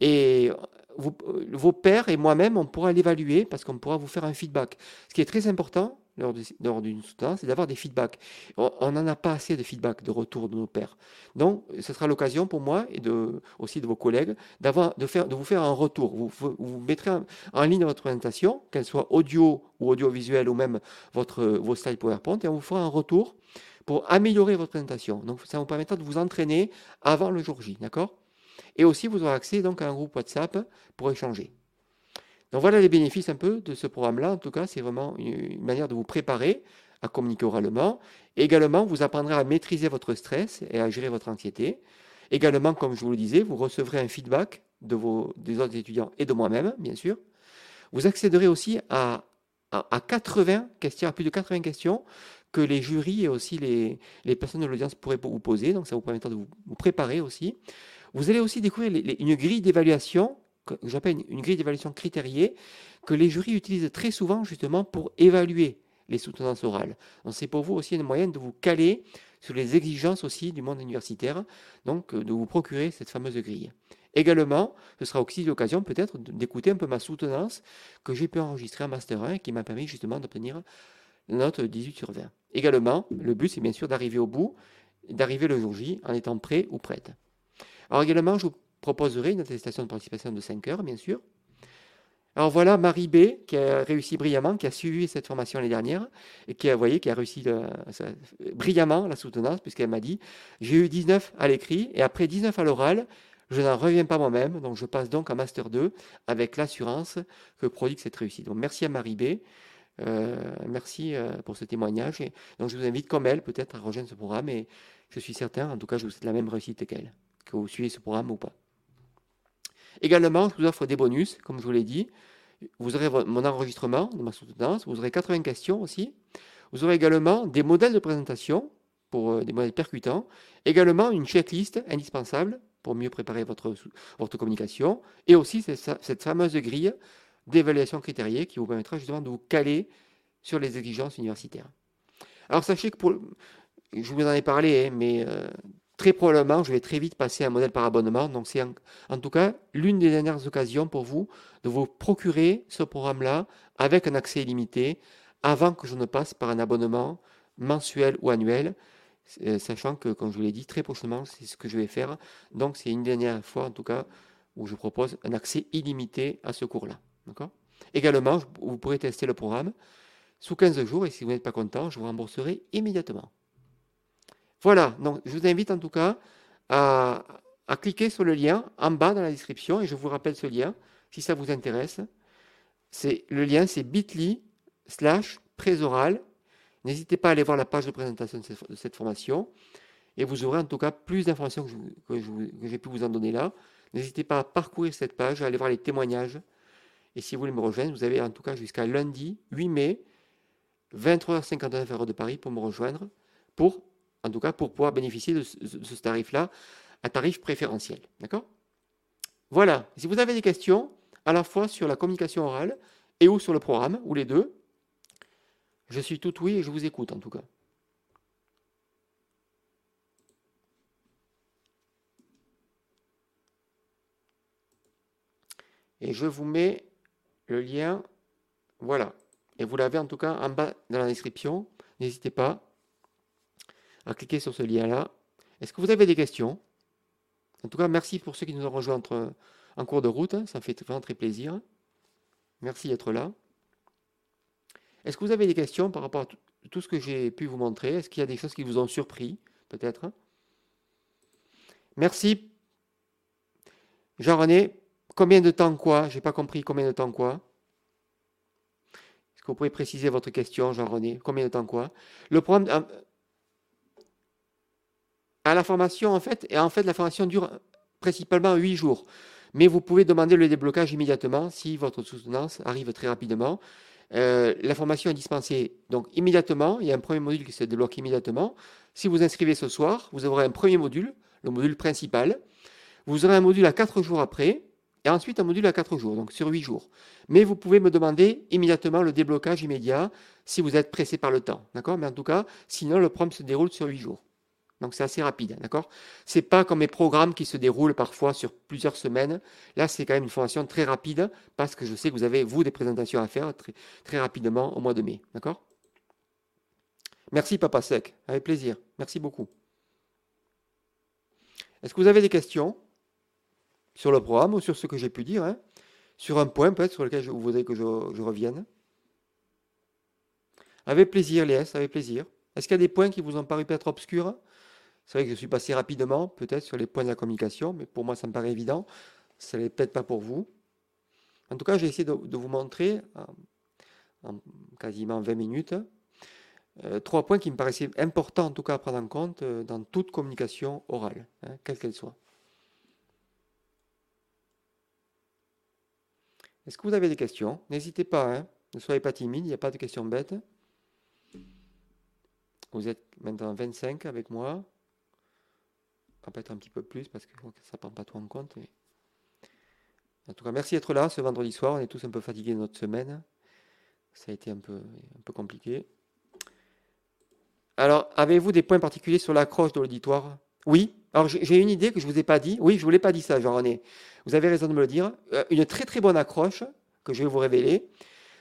et euh, vos pairs et moi-même, on pourra l'évaluer parce qu'on pourra vous faire un feedback. Ce qui est très important lors d'une soutenance, c'est d'avoir des feedbacks. On n'en a pas assez de feedback, de retour de nos pairs. Donc, ce sera l'occasion pour moi et de, aussi de vos collègues de, faire, de vous faire un retour. Vous, vous mettrez en, ligne votre présentation, qu'elle soit audio ou audiovisuelle ou même votre, vos slides PowerPoint, et on vous fera un retour pour améliorer votre présentation. Donc, ça vous permettra de vous entraîner avant le jour J, d'accord? Et aussi, vous aurez accès donc à un groupe WhatsApp pour échanger. Donc, voilà les bénéfices un peu de ce programme-là. En tout cas, c'est vraiment une manière de vous préparer à communiquer oralement. également, vous apprendrez à maîtriser votre stress et à gérer votre anxiété. Également, comme je vous le disais, vous recevrez un feedback des autres étudiants et de moi-même, bien sûr. Vous accéderez aussi à, à, à 80 questions, à plus de 80 questions que les jurys et aussi les, personnes de l'audience pourraient vous poser. Donc, ça vous permettra de vous, préparer aussi. Vous allez aussi découvrir une grille d'évaluation, que j'appelle une, grille d'évaluation critériée, que les jurys utilisent très souvent justement pour évaluer les soutenances orales. Donc, c'est pour vous aussi une moyenne de vous caler sur les exigences aussi du monde universitaire, donc de vous procurer cette fameuse grille. Également, ce sera aussi l'occasion peut-être d'écouter un peu ma soutenance que j'ai pu enregistrer en Master 1 et qui m'a permis justement d'obtenir note 18 sur 20. Également, le but, c'est bien sûr d'arriver au bout, d'arriver le jour J en étant prêt ou prête. Alors également, je proposerai une attestation de participation de 5 heures, bien sûr. Alors voilà Marie B qui a réussi brillamment, qui a suivi cette formation l'année dernière et qui a, voyez, qui a réussi brillamment la soutenance puisqu'elle m'a dit j'ai eu 19 à l'écrit et après 19 à l'oral, je n'en reviens pas moi-même, donc je passe donc à Master 2 avec l'assurance que produit cette réussite. Donc merci à Marie B. Euh, merci euh, pour ce témoignage. Et donc je vous invite comme elle peut-être à rejoindre ce programme et je suis certain, en tout cas je vous souhaite la même réussite qu'elle, que vous suivez ce programme ou pas. Également, je vous offre des bonus, comme je vous l'ai dit. Vous aurez mon enregistrement de ma soutenance, vous aurez 80 questions aussi. Vous aurez également des modèles de présentation pour euh, des modèles percutants. Également une checklist indispensable pour mieux préparer votre, votre communication. Et aussi cette, fameuse grille d'évaluation critériée qui vous permettra justement de vous caler sur les exigences universitaires. Alors sachez que pour, je vous en ai parlé, hein, mais euh, très probablement, je vais très vite passer à un modèle par abonnement. Donc, c'est en, tout cas l'une des dernières occasions pour vous de vous procurer ce programme-là avec un accès illimité avant que je ne passe par un abonnement mensuel ou annuel. Euh, sachant que, comme je vous l'ai dit, très prochainement, c'est ce que je vais faire. Donc, c'est une dernière fois, en tout cas, où je propose un accès illimité à ce cours-là. D'accord? Également, vous pourrez tester le programme sous 15 jours et si vous n'êtes pas content, je vous rembourserai immédiatement. Voilà, donc je vous invite en tout cas à, cliquer sur le lien en bas dans la description et je vous rappelle ce lien si ça vous intéresse. Le lien, c'est bit.ly slash présoral. N'hésitez pas à aller voir la page de présentation de cette, formation et vous aurez en tout cas plus d'informations que, j'ai pu vous en donner là. N'hésitez pas à parcourir cette page, à aller voir les témoignages. Et si vous voulez me rejoindre, vous avez en tout cas jusqu'à lundi 8 mai, 23h59 heure de Paris pour me rejoindre pour en tout cas pour pouvoir bénéficier de ce, tarif-là, à tarif préférentiel. D'accord? Voilà. Si vous avez des questions, à la fois sur la communication orale et ou sur le programme, ou les deux, je suis tout oui et je vous écoute en tout cas. Et je vous mets le lien, voilà. Et vous l'avez en tout cas en bas dans la description. N'hésitez pas à cliquer sur ce lien-là. Est-ce que vous avez des questions? En tout cas, merci pour ceux qui nous ont rejoints en cours de route. Ça me fait vraiment très plaisir. Merci d'être là. Est-ce que vous avez des questions par rapport à tout ce que j'ai pu vous montrer? Est-ce qu'il y a des choses qui vous ont surpris, peut-être? Merci. Jean-René, combien de temps quoi? J'ai pas compris combien de temps quoi Est-ce que vous pouvez préciser votre question, Jean-René? Combien de temps quoi? Le programme, la formation, en fait, et en fait, la formation dure principalement 8 jours. Mais vous pouvez demander le déblocage immédiatement si votre soutenance arrive très rapidement. Euh, la formation est dispensée donc immédiatement. Il y a un premier module qui se débloque immédiatement. Si vous inscrivez ce soir, vous aurez un premier module, le module principal. Vous aurez un module à 4 jours après, et ensuite un module à 4 jours, donc sur 8 jours. Mais vous pouvez me demander immédiatement le déblocage immédiat si vous êtes pressé par le temps. D'accord? Mais en tout cas, sinon le programme se déroule sur 8 jours. Donc c'est assez rapide, d'accord? C'est pas comme mes programmes qui se déroulent parfois sur plusieurs semaines. Là, c'est quand même une formation très rapide parce que je sais que vous avez, vous, des présentations à faire très, très rapidement au mois de mai, d'accord? Merci Papa Sec, avec plaisir. Merci beaucoup. Est-ce que vous avez des questions sur le programme ou sur ce que j'ai pu dire hein? Sur un point peut-être sur lequel vous voudrais que je, je revienne? Avec plaisir, Léas, avec plaisir. Est-ce qu'il y a des points qui vous ont paru peut-être obscurs? C'est vrai que je suis passé rapidement, peut-être, sur les points de la communication, mais pour moi, ça me paraît évident. Ça n'est peut-être pas pour vous. En tout cas, j'ai essayé de, vous montrer, en, quasiment 20 minutes, euh, trois points qui me paraissaient importants, en tout cas, à prendre en compte euh, dans toute communication orale, hein, quelle qu'elle soit. Est-ce que vous avez des questions? N'hésitez pas, hein. ne soyez pas timide, il n'y a pas de questions bêtes. Vous êtes maintenant 25 avec moi peut-être un petit peu plus parce que ça ne prend pas tout en compte. En tout cas, merci d'être là ce vendredi soir. On est tous un peu fatigués de notre semaine. Ça a été un peu, un peu compliqué. Alors, avez-vous des points particuliers sur l'accroche de l'auditoire? Oui. Alors, j'ai une idée que je ne vous ai pas dit. Oui, je ne vous l'ai pas dit ça, Jean-René. Vous avez raison de me le dire. Euh, une très très bonne accroche que je vais vous révéler.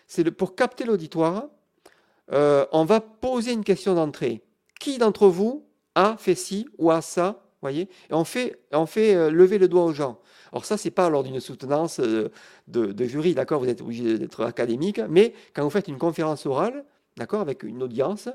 C'est pour capter l'auditoire, euh, on va poser une question d'entrée. Qui d'entre vous a fait ci ou a ça voyez Et on fait, euh, lever le doigt aux gens. Alors ça, c'est pas lors d'une soutenance euh, de, de jury, d'accord Vous êtes obligé d'être académique, mais quand vous faites une conférence orale, d'accord, avec une audience,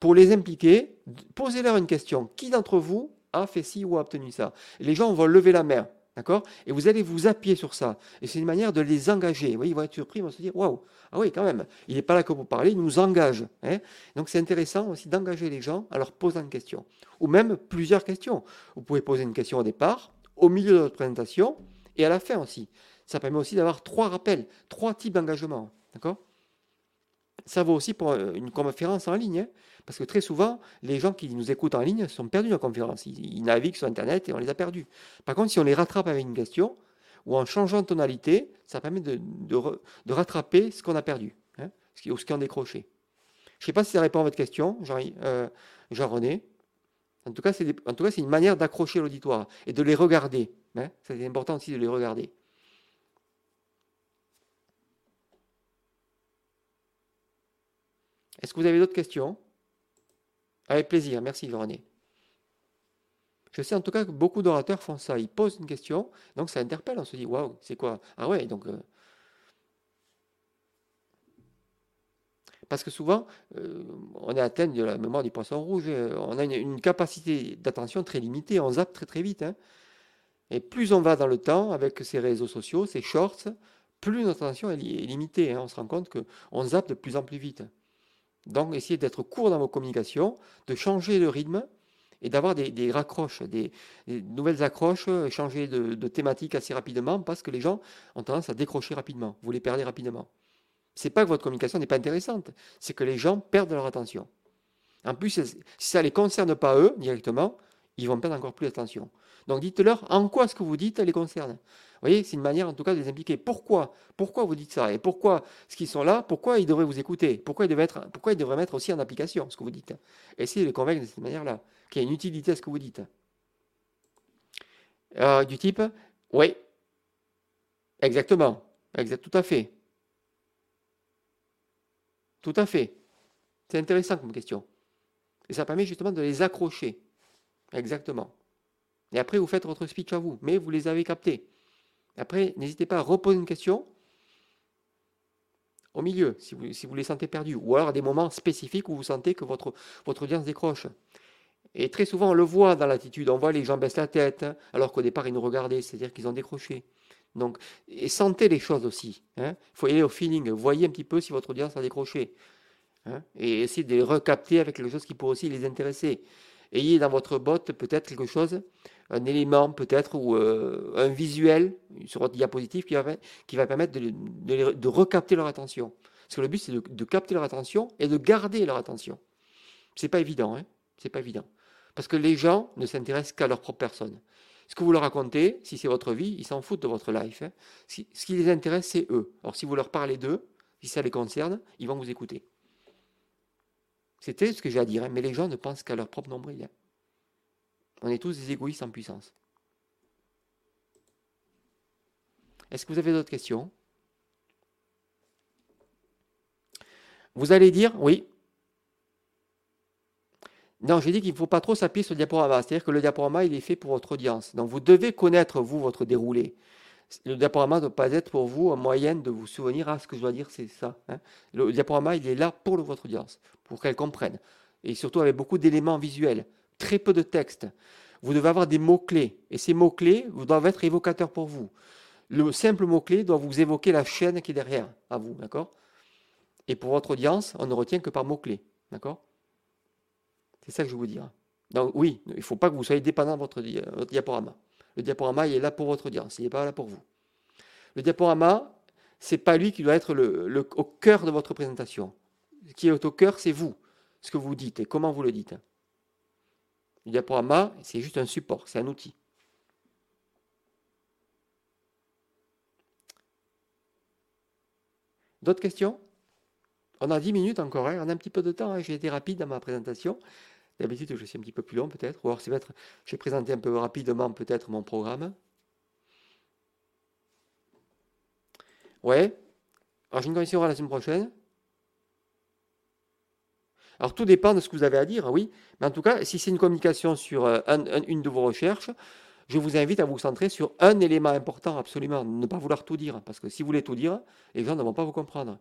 pour les impliquer, posez-leur une question. Qui d'entre vous a fait ci ou a obtenu ça? Les gens vont lever la main. D'accord? Et vous allez vous appuyer sur ça. Et c'est une manière de les engager. Vous voyez, ils vont être surpris, ils vont se dire Waouh, ah oui, quand même, il n'est pas là que pour parler, il nous engage. Hein? Donc c'est intéressant aussi d'engager les gens en leur posant une question. Ou même plusieurs questions. Vous pouvez poser une question au départ, au milieu de votre présentation et à la fin aussi. Ça permet aussi d'avoir trois rappels, trois types d'engagement. D'accord? Ça vaut aussi pour euh, une conférence en ligne, hein, parce que très souvent, les gens qui nous écoutent en ligne sont perdus dans la conférence. Ils, naviguent sur Internet et on les a perdus. Par contre, si on les rattrape avec une question, ou en changeant de tonalité, ça permet de, rattraper ce qu'on a perdu, hein, ou ce qu'on a décroché. Je ne sais pas si ça répond à votre question, euh, Jean-René. en tout cas, c'est une manière d'accrocher l'auditoire et de les regarder. Hein. C'est important aussi de les regarder. Est-ce que vous avez d'autres questions? Avec plaisir, merci René. Je sais en tout cas que beaucoup d'orateurs font ça. Ils posent une question, donc ça interpelle. On se dit, waouh, c'est quoi? Ah ouais, donc. Euh, parce que souvent, euh, on est atteint de la mémoire du poisson rouge. Euh, on a une, capacité d'attention très limitée. On zappe très très vite. Hein. Et plus on va dans le temps avec ces réseaux sociaux, ces shorts, plus notre attention est, limitée. Hein. On se rend compte qu'on zappe de plus en plus vite. Donc, essayez d'être court dans vos communications, de changer de rythme et d'avoir des, raccroches, des, nouvelles accroches, changer de, thématique assez rapidement parce que les gens ont tendance à décrocher rapidement. Vous les perdez rapidement. C'est pas que votre communication n'est pas intéressante, c'est que les gens perdent leur attention. En plus, si ça ne les concerne pas eux directement, ils vont perdre encore plus d'attention. Donc dites-leur en quoi ce que vous dites les concerne. Voyez, c'est une manière en tout cas de les impliquer. Pourquoi? Pourquoi vous dites ça? Et pourquoi ce qu'ils sont là Pourquoi ils devraient vous écouter? Pourquoi ils, devraient être, pourquoi ils devraient mettre aussi en application ce que vous dites? Essayez de les convaincre de cette manière-là, qu'il y a une utilité à ce que vous dites. Euh, du type, oui, exactement, exact, tout à fait. Tout à fait. C'est intéressant comme question. Et ça permet justement de les accrocher. Exactement. Et après, vous faites votre speech à vous, mais vous les avez captés. Après, n'hésitez pas à reposer une question au milieu, si vous, si vous les sentez perdus, ou alors à des moments spécifiques où vous sentez que votre, votre audience décroche. Et très souvent, on le voit dans l'attitude, on voit les gens baissent la tête, hein, alors qu'au départ, ils nous regardaient, c'est-à-dire qu'ils ont décroché. Donc, et sentez les choses aussi. Il hein. faut y aller au feeling, voyez un petit peu si votre audience a décroché. Hein, et essayez de les recapter avec quelque chose qui pourrait aussi les intéresser ayez dans votre botte peut-être quelque chose, un élément peut-être ou euh, un visuel sur votre diapositive qui va, permettre de, de, recapter leur attention. Parce que le but, c'est de, capter leur attention et de garder leur attention. C'est pas évident, hein c'est pas évident. Parce que les gens ne s'intéressent qu'à leur propre personne. Ce que vous leur racontez, si c'est votre vie, ils s'en foutent de votre life. Hein. ce qui les intéresse, c'est eux. Alors si vous leur parlez d'eux, si ça les concerne, ils vont vous écouter. C'était ce que j'ai à dire, hein, mais les gens ne pensent qu'à leur propre nombril. Hein. On est tous des égoïstes en puissance. Est-ce que vous avez d'autres questions? Vous allez dire oui. Non, j'ai dit qu'il ne faut pas trop s'appuyer sur le diaporama. C'est-à-dire que le diaporama, il est fait pour votre audience. Donc vous devez connaître, vous, votre déroulé le diaporama ne doit pas être pour vous un moyen de vous souvenir, à ce que je dois dire, c'est ça. Hein. Le diaporama, il est là pour votre audience, pour qu'elle comprenne. Et surtout avec beaucoup d'éléments visuels, très peu de texte. Vous devez avoir des mots-clés. Et ces mots-clés doivent être évocateurs pour vous. Le simple mot-clé doit vous évoquer la chaîne qui est derrière, à vous, d'accord? Et pour votre audience, on ne retient que par mots-clés, d'accord? C'est ça que je veux vous dire. Donc oui, il ne faut pas que vous soyez dépendant de votre diaporama. Le diaporama, il est là pour votre audience, il n'est pas là pour vous. Le diaporama, c'est pas lui qui doit être le, au cœur de votre présentation. Ce qui est au cœur, c'est vous, ce que vous dites et comment vous le dites. Le diaporama, c'est juste un support, c'est un outil. D'autres questions? On a 10 minutes encore, hein. on a un petit peu de temps, hein. j'ai été rapide dans ma présentation. D'habitude, je suis un petit peu plus long peut-être, ou alors c'est peut-être, j'ai présenté un peu rapidement peut-être mon programme. Ouais. Alors j'ai une commission la semaine prochaine. Alors tout dépend de ce que vous avez à dire, oui. Mais en tout cas, si c'est une communication sur euh, une de vos recherches, je vous invite à vous centrer sur un élément important, absolument. Ne pas vouloir tout dire, parce que si vous voulez tout dire, les gens ne vont pas vous comprendre.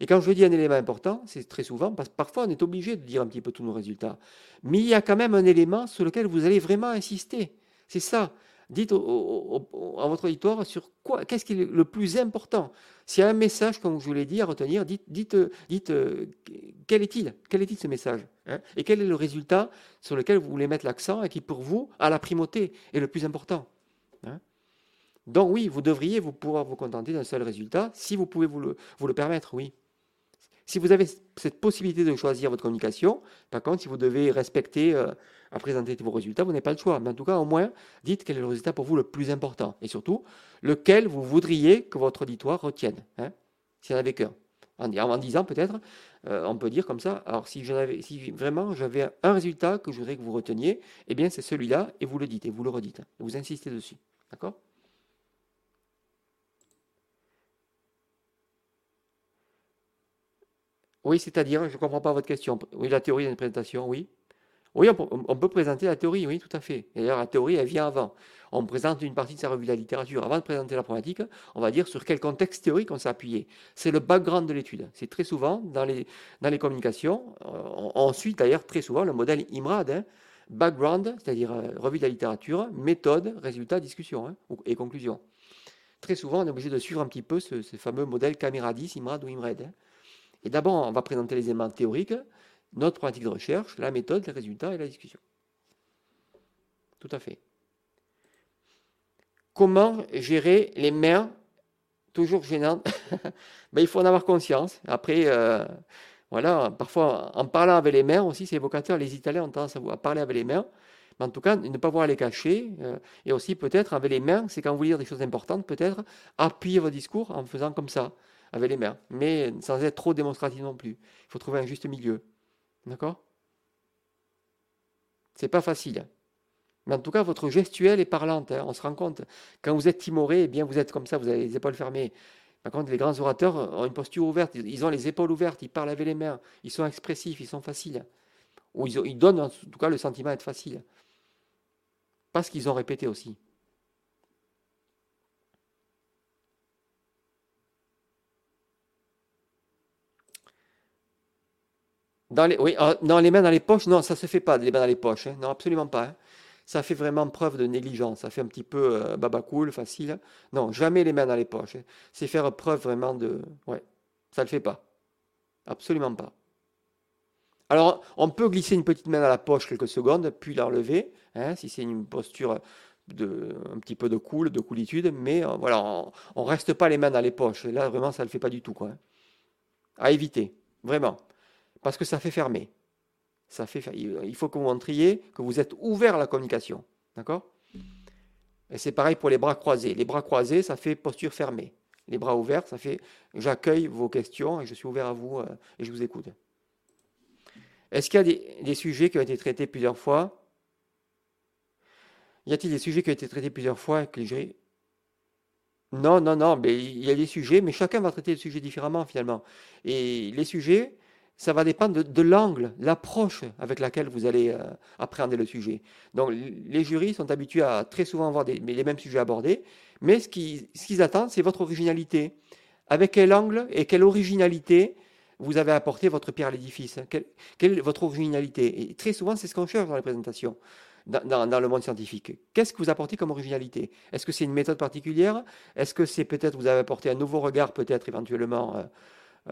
Et quand je dis un élément important, c'est très souvent, parce que parfois on est obligé de dire un petit peu tous nos résultats. Mais il y a quand même un élément sur lequel vous allez vraiment insister. C'est ça. Dites à votre auditoire sur quoi, qu'est-ce qui est le plus important. S'il y a un message, comme je vous l'ai dit, à retenir, dites, dites, dites euh, quel est-il? Quel est-il ce message hein? Et quel est le résultat sur lequel vous voulez mettre l'accent et qui, pour vous, a la primauté et le plus important hein? Donc oui, vous devriez vous pouvoir vous contenter d'un seul résultat, si vous pouvez vous le, vous le permettre, oui. Si vous avez cette possibilité de choisir votre communication, par contre, si vous devez respecter euh, à présenter vos résultats, vous n'avez pas le choix. Mais en tout cas, au moins, dites quel est le résultat pour vous le plus important. Et surtout, lequel vous voudriez que votre auditoire retienne. Hein, S'il n'y en avait qu'un. En, disant peut-être, euh, on peut dire comme ça, alors si, vraiment j'avais un résultat que je voudrais que vous reteniez, eh bien c'est celui-là, et vous le dites, et vous le redites. Et vous insistez dessus. D'accord? Oui, c'est-à-dire, je ne comprends pas votre question. Oui, la théorie d'une présentation, oui. Oui, on peut, présenter la théorie, oui, tout à fait. D'ailleurs, la théorie, elle vient avant. On présente une partie de sa revue de la littérature. Avant de présenter la problématique, on va dire sur quel contexte théorique on s'est appuyé. C'est le background de l'étude. C'est très souvent, dans les, dans les communications, euh, on, suit d'ailleurs très souvent le modèle IMRAD. Hein. background, c'est-à-dire euh, revue de la littérature, méthode, résultat, discussion hein, et conclusion. Très souvent, on est obligé de suivre un petit peu ce, fameux modèle caméra 10, IMRAD ou IMRED. Hein. Et d'abord, on va présenter les éléments théoriques, notre pratique de recherche, la méthode, les résultats et la discussion. Tout à fait. Comment gérer les mains toujours gênantes ben, Il faut en avoir conscience. Après, euh, voilà, parfois, en parlant avec les mains aussi, c'est évocateur. Les Italiens ont tendance à parler avec les mains. Mais en tout cas, ne pas voir les cacher. Euh, et aussi, peut-être, avec les mains, c'est quand vous dire des choses importantes, peut-être, appuyer vos discours en faisant comme ça avec les mains, mais sans être trop démonstratif non plus. Il faut trouver un juste milieu. D'accord? C'est pas facile. Mais en tout cas, votre gestuelle est parlante. Hein. On se rend compte. Quand vous êtes timoré, eh bien, vous êtes comme ça, vous avez les épaules fermées. Par contre, les grands orateurs ont une posture ouverte. Ils ont les épaules ouvertes. Ils parlent avec les mains. Ils sont expressifs. Ils sont faciles. Ou ils, ils donnent en tout cas le sentiment d'être facile. Parce qu'ils ont répété aussi. Dans oui, ah, non, les mains dans les poches, non, ça se fait pas, les mains dans les poches. Hein. non, absolument pas. Hein. Ça fait vraiment preuve de négligence. Ça fait un petit peu euh, baba cool, facile. Non, jamais les mains dans les poches. Hein. C'est faire preuve vraiment de. Ouais, ça le fait pas. Absolument pas. Alors, on peut glisser une petite main dans la poche quelques secondes, puis la relever, si c'est une posture de, un petit peu de cool, de coolitude, mais euh, voilà, on, ne reste pas les mains dans les poches. Là, vraiment, ça le fait pas du tout, quoi. À éviter, vraiment parce que ça fait fermer. Ça fait, il faut que vous montriez que vous êtes ouvert à la communication. D'accord? Et c'est pareil pour les bras croisés. Les bras croisés, ça fait posture fermée. Les bras ouverts, ça fait j'accueille vos questions et je suis ouvert à vous euh, et je vous écoute. Est-ce qu'il y a des, sujets qui ont été traités plusieurs fois? Y a-t-il des sujets qui ont été traités plusieurs fois que Non, non, non, mais il y a des sujets, mais chacun va traiter le sujet différemment finalement. Et les sujets, ça va dépendre de, l'angle, l'approche avec laquelle vous allez euh, appréhender le sujet. Donc les jurys sont habitués à très souvent avoir des, les mêmes sujets abordés, mais ce qu'ils attendent, c'est votre originalité. Avec quel angle et quelle originalité vous avez apporté votre pierre à l'édifice? Quelle, est votre originalité? Et très souvent, c'est ce qu'on cherche dans les présentations. Dans, dans, le monde scientifique. Qu'est-ce que vous apportez comme originalité? Est-ce que c'est une méthode particulière? Est-ce que c'est peut-être vous avez apporté un nouveau regard, peut-être éventuellement euh,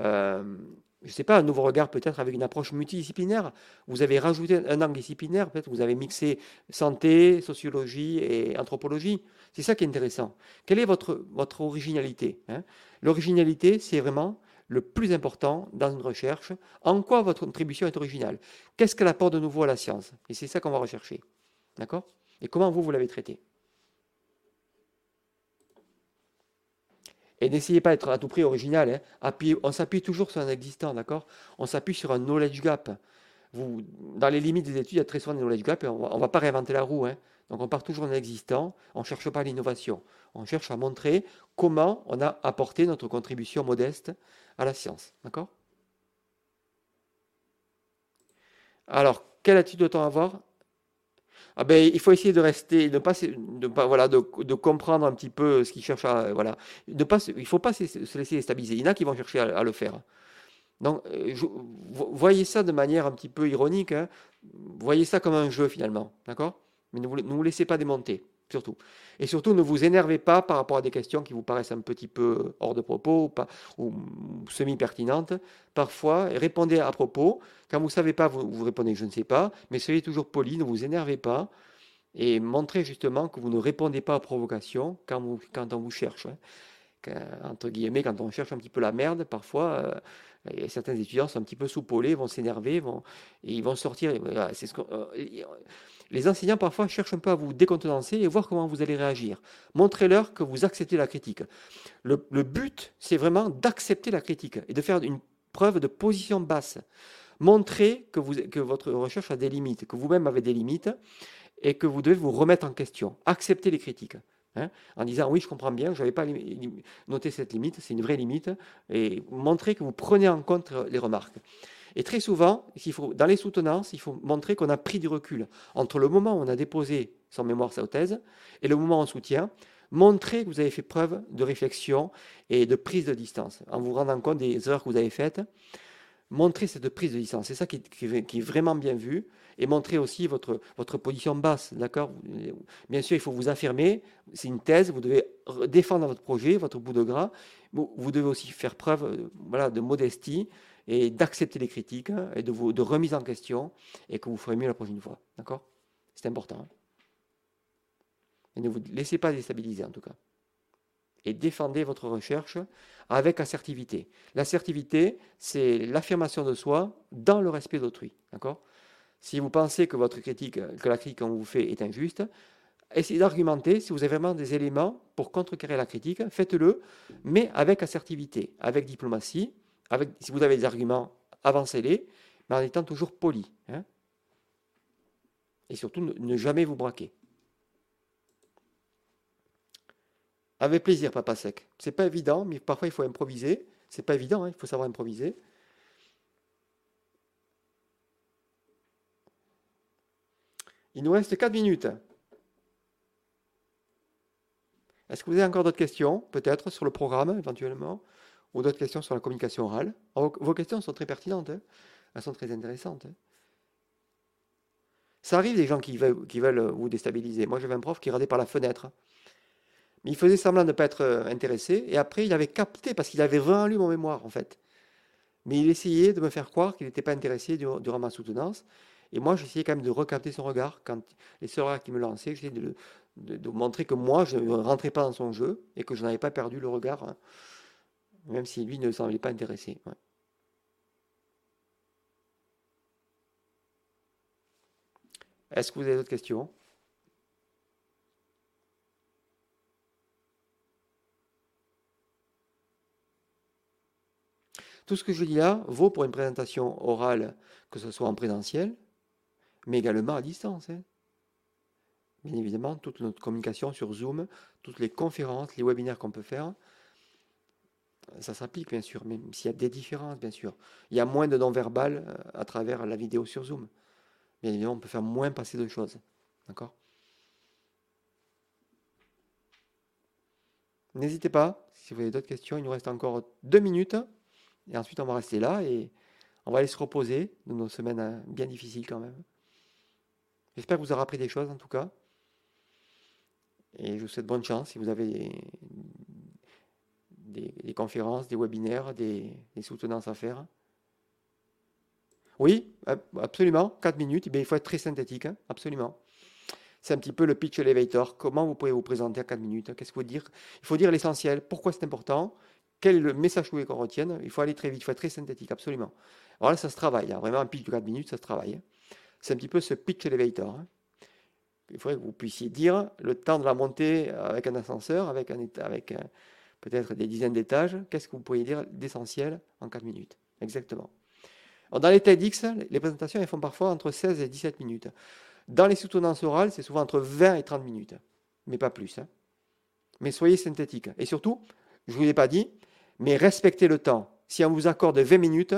euh, je ne sais pas, un nouveau regard peut-être avec une approche multidisciplinaire. Vous avez rajouté un angle disciplinaire, peut-être vous avez mixé santé, sociologie et anthropologie. C'est ça qui est intéressant. Quelle est votre, originalité hein? L'originalité, c'est vraiment le plus important dans une recherche. En quoi votre contribution est originale? Qu'est-ce qu'elle apporte de nouveau à la science? Et c'est ça qu'on va rechercher. D'accord? Et comment vous, vous l'avez traité? Et n'essayez pas d'être à tout prix original. Hein. on s'appuie toujours sur un existant, d'accord? On s'appuie sur un knowledge gap. Dans les limites des études, il y a très souvent des knowledge gap et on ne va pas réinventer la roue. Hein. Donc on part toujours d'un existant, on ne cherche pas l'innovation. On cherche à montrer comment on a apporté notre contribution modeste à la science. D'accord? Alors, quelle attitude doit-on avoir ah ben, il faut essayer de rester, de pas, de pas voilà, de, de, comprendre un petit peu ce qu'il cherche à, voilà, de pas, il faut pas se, laisser déstabiliser. Il y en a qui vont chercher à, le faire. Donc, euh, voyez ça de manière un petit peu ironique. Hein. Voyez ça comme un jeu finalement, d'accord? Mais ne ne vous laissez pas démonter surtout. Et surtout, ne vous énervez pas par rapport à des questions qui vous paraissent un petit peu hors de propos ou, semi-pertinentes. Parfois, répondez à propos. Quand vous ne savez pas, vous, répondez je ne sais pas, mais soyez toujours poli, ne vous énervez pas et montrez justement que vous ne répondez pas aux provocations quand, quand on vous cherche. Hein. Entre guillemets, quand on cherche un petit peu la merde, parfois, euh, certains étudiants sont un petit peu soupolés, vont s'énerver, vont, et ils vont sortir. euh, les enseignants parfois cherchent un peu à vous décontenancer et voir comment vous allez réagir. Montrez-leur que vous acceptez la critique. Le, but, c'est vraiment d'accepter la critique et de faire une preuve de position basse. Montrez que, vous, que votre recherche a des limites, que vous-même avez des limites et que vous devez vous remettre en question. Acceptez les critiques. Hein, en disant oui, je comprends bien, je n'avais pas noté cette limite, c'est une vraie limite, et montrez que vous prenez en compte les remarques. Et très souvent, faut, dans les soutenances, il faut montrer qu'on a pris du recul entre le moment où on a déposé son mémoire, sa thèse, et le moment où on soutient. Montrez que vous avez fait preuve de réflexion et de prise de distance, en vous rendant compte des erreurs que vous avez faites. Montrez cette prise de distance, c'est ça qui est, vraiment bien vu, et montrez aussi votre, votre position basse, d'accord? Bien sûr, il faut vous affirmer, c'est une thèse, vous devez défendre votre projet, votre bout de gras, vous devez aussi faire preuve euh, voilà, de modestie, et d'accepter les critiques hein, et de, de remise en question et que vous ferez mieux la prochaine fois. D'accord? C'est important. Et ne vous laissez pas déstabiliser en tout cas. Et défendez votre recherche avec assertivité. L'assertivité, c'est l'affirmation de soi dans le respect d'autrui. D'accord? Si vous pensez que votre critique, que la critique qu'on vous fait est injuste, essayez d'argumenter. Si vous avez vraiment des éléments pour contrecarrer la critique, faites-le, mais avec assertivité, avec diplomatie, si vous avez des arguments, avancez-les, mais en étant toujours poli. Hein. et surtout, ne, jamais vous braquer. Avec plaisir, papa sec. C'est pas évident, mais parfois il faut improviser. C'est pas évident, hein, il faut savoir improviser. Il nous reste 4 minutes. Est-ce que vous avez encore d'autres questions, peut-être, sur le programme, éventuellement ou d'autres questions sur la communication orale? vos questions sont très pertinentes, hein. elles sont très intéressantes. Hein. Ça arrive des gens qui veulent, qui veulent vous déstabiliser. Moi, j'avais un prof qui regardait par la fenêtre. Mais il faisait semblant de ne pas être euh, intéressé, et après, il avait capté, parce qu'il avait vraiment lu mon mémoire, en fait. Mais il essayait de me faire croire qu'il n'était pas intéressé durant ma soutenance. Et moi, j'essayais quand même de recapter son regard. Quand les sœurs qui me lançaient, j'essayais de, de, montrer que moi, je ne rentrais pas dans son jeu et que je n'avais pas perdu le regard. Hein même si lui ne semblait pas intéressé. Est-ce que vous avez d'autres questions? Tout ce que je dis là vaut pour une présentation orale, que ce soit en présentiel, mais également à distance. Hein. Bien évidemment, toute notre communication sur Zoom, toutes les conférences, les webinaires qu'on peut faire, ça s'applique bien sûr, même s'il y a des différences, bien sûr. Il y a moins de non-verbal euh, à travers la vidéo sur Zoom. Bien évidemment, on peut faire moins passer de choses. D'accord? N'hésitez pas, si vous avez d'autres questions, il nous reste encore deux minutes. Et ensuite, on va rester là et on va aller se reposer de nos semaines euh, bien difficiles quand même. J'espère que vous aurez appris des choses en tout cas. Et je vous souhaite bonne chance si vous avez des, conférences, des webinaires, des, soutenances à faire. Oui, absolument, 4 minutes, eh il faut être très synthétique, hein, absolument. C'est un petit peu le pitch elevator. Comment vous pouvez vous présenter à 4 minutes? Qu'est-ce que vous dire? Il faut dire l'essentiel. Pourquoi c'est important? Quel est le message que vous voulez qu'on retienne? Il faut aller très vite, il faut être très synthétique, absolument. Alors là, ça se travaille. Hein. Vraiment, un pitch de 4 minutes, ça se travaille. Hein. C'est un petit peu ce pitch elevator. Il faudrait que vous puissiez dire le temps de la montée avec un ascenseur, avec un, peut-être des dizaines d'étages, qu'est-ce que vous pourriez dire d'essentiel en 4 minutes? Exactement. dans les TEDx, les présentations elles font parfois entre 16 et 17 minutes. Dans les soutenances orales, c'est souvent entre 20 et 30 minutes, mais pas plus. Hein. Mais soyez synthétique. Et surtout, je ne vous l'ai pas dit, mais respectez le temps. Si on vous accorde 20 minutes,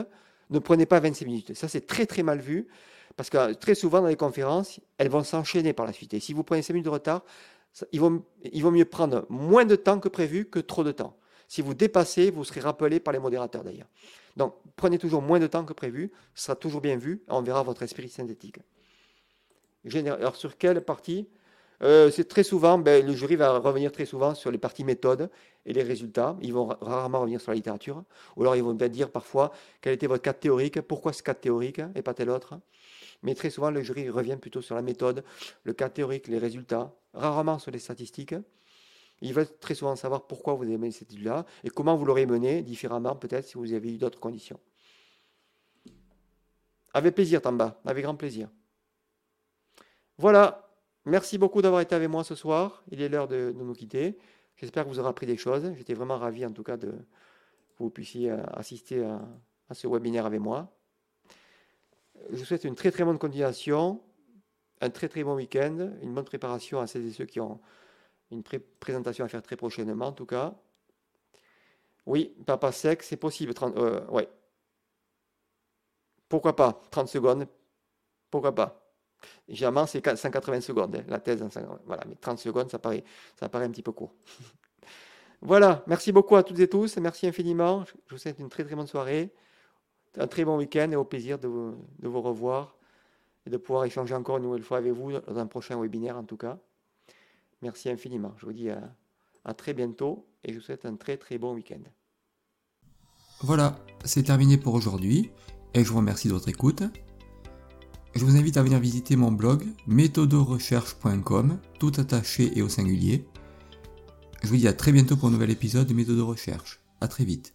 ne prenez pas 26 minutes. Ça, c'est très très mal vu, Parce que très souvent dans les conférences, elles vont s'enchaîner par la suite. Et si vous prenez 5 minutes de retard, il vaut, mieux prendre moins de temps que prévu que trop de temps. Si vous dépassez, vous serez rappelé par les modérateurs d'ailleurs. Donc prenez toujours moins de temps que prévu, ce sera toujours bien vu, on verra votre esprit synthétique. Alors sur quelle partie? Euh, C'est très souvent, ben, le jury va revenir très souvent sur les parties méthodes et les résultats. Ils vont rarement revenir sur la littérature. Ou alors ils vont dire parfois quel était votre cas théorique, pourquoi ce cas théorique et pas tel autre? Mais très souvent, le jury revient plutôt sur la méthode, le cas théorique, les résultats, rarement sur les statistiques. Ils veulent très souvent savoir pourquoi vous avez mené cette étude-là et comment vous l'aurez menée différemment, peut-être si vous avez eu d'autres conditions. Avec plaisir, Tamba, avec grand plaisir. Voilà, merci beaucoup d'avoir été avec moi ce soir. Il est l'heure de, nous quitter. J'espère que vous aurez appris des choses. J'étais vraiment ravi en tout cas de que vous puissiez euh, assister à ce webinaire avec moi. Je vous souhaite une très très bonne continuation, un très très bon week-end, une bonne préparation à celles et ceux qui ont une présentation à faire très prochainement en tout cas. Oui, papa sec, c'est possible. Euh, ouais. Pourquoi pas 30 secondes Pourquoi pas Généralement, c'est 180 secondes, hein, la thèse. Voilà, mais 30 secondes, ça paraît, ça paraît un petit peu court. voilà, merci beaucoup à toutes et tous. Merci infiniment. Je vous souhaite une très très bonne soirée un très bon week-end et au plaisir de vous, revoir et de pouvoir échanger encore une nouvelle fois avec vous dans un prochain webinaire en tout cas. Merci infiniment. Je vous dis à, à très bientôt et je vous souhaite un très très bon week-end. Voilà, c'est terminé pour aujourd'hui et je vous remercie de votre écoute. Je vous invite à venir visiter mon blog méthodorecherche.com, tout attaché et au singulier. Je vous dis à très bientôt pour un nouvel épisode de Méthode de Recherche. À très vite.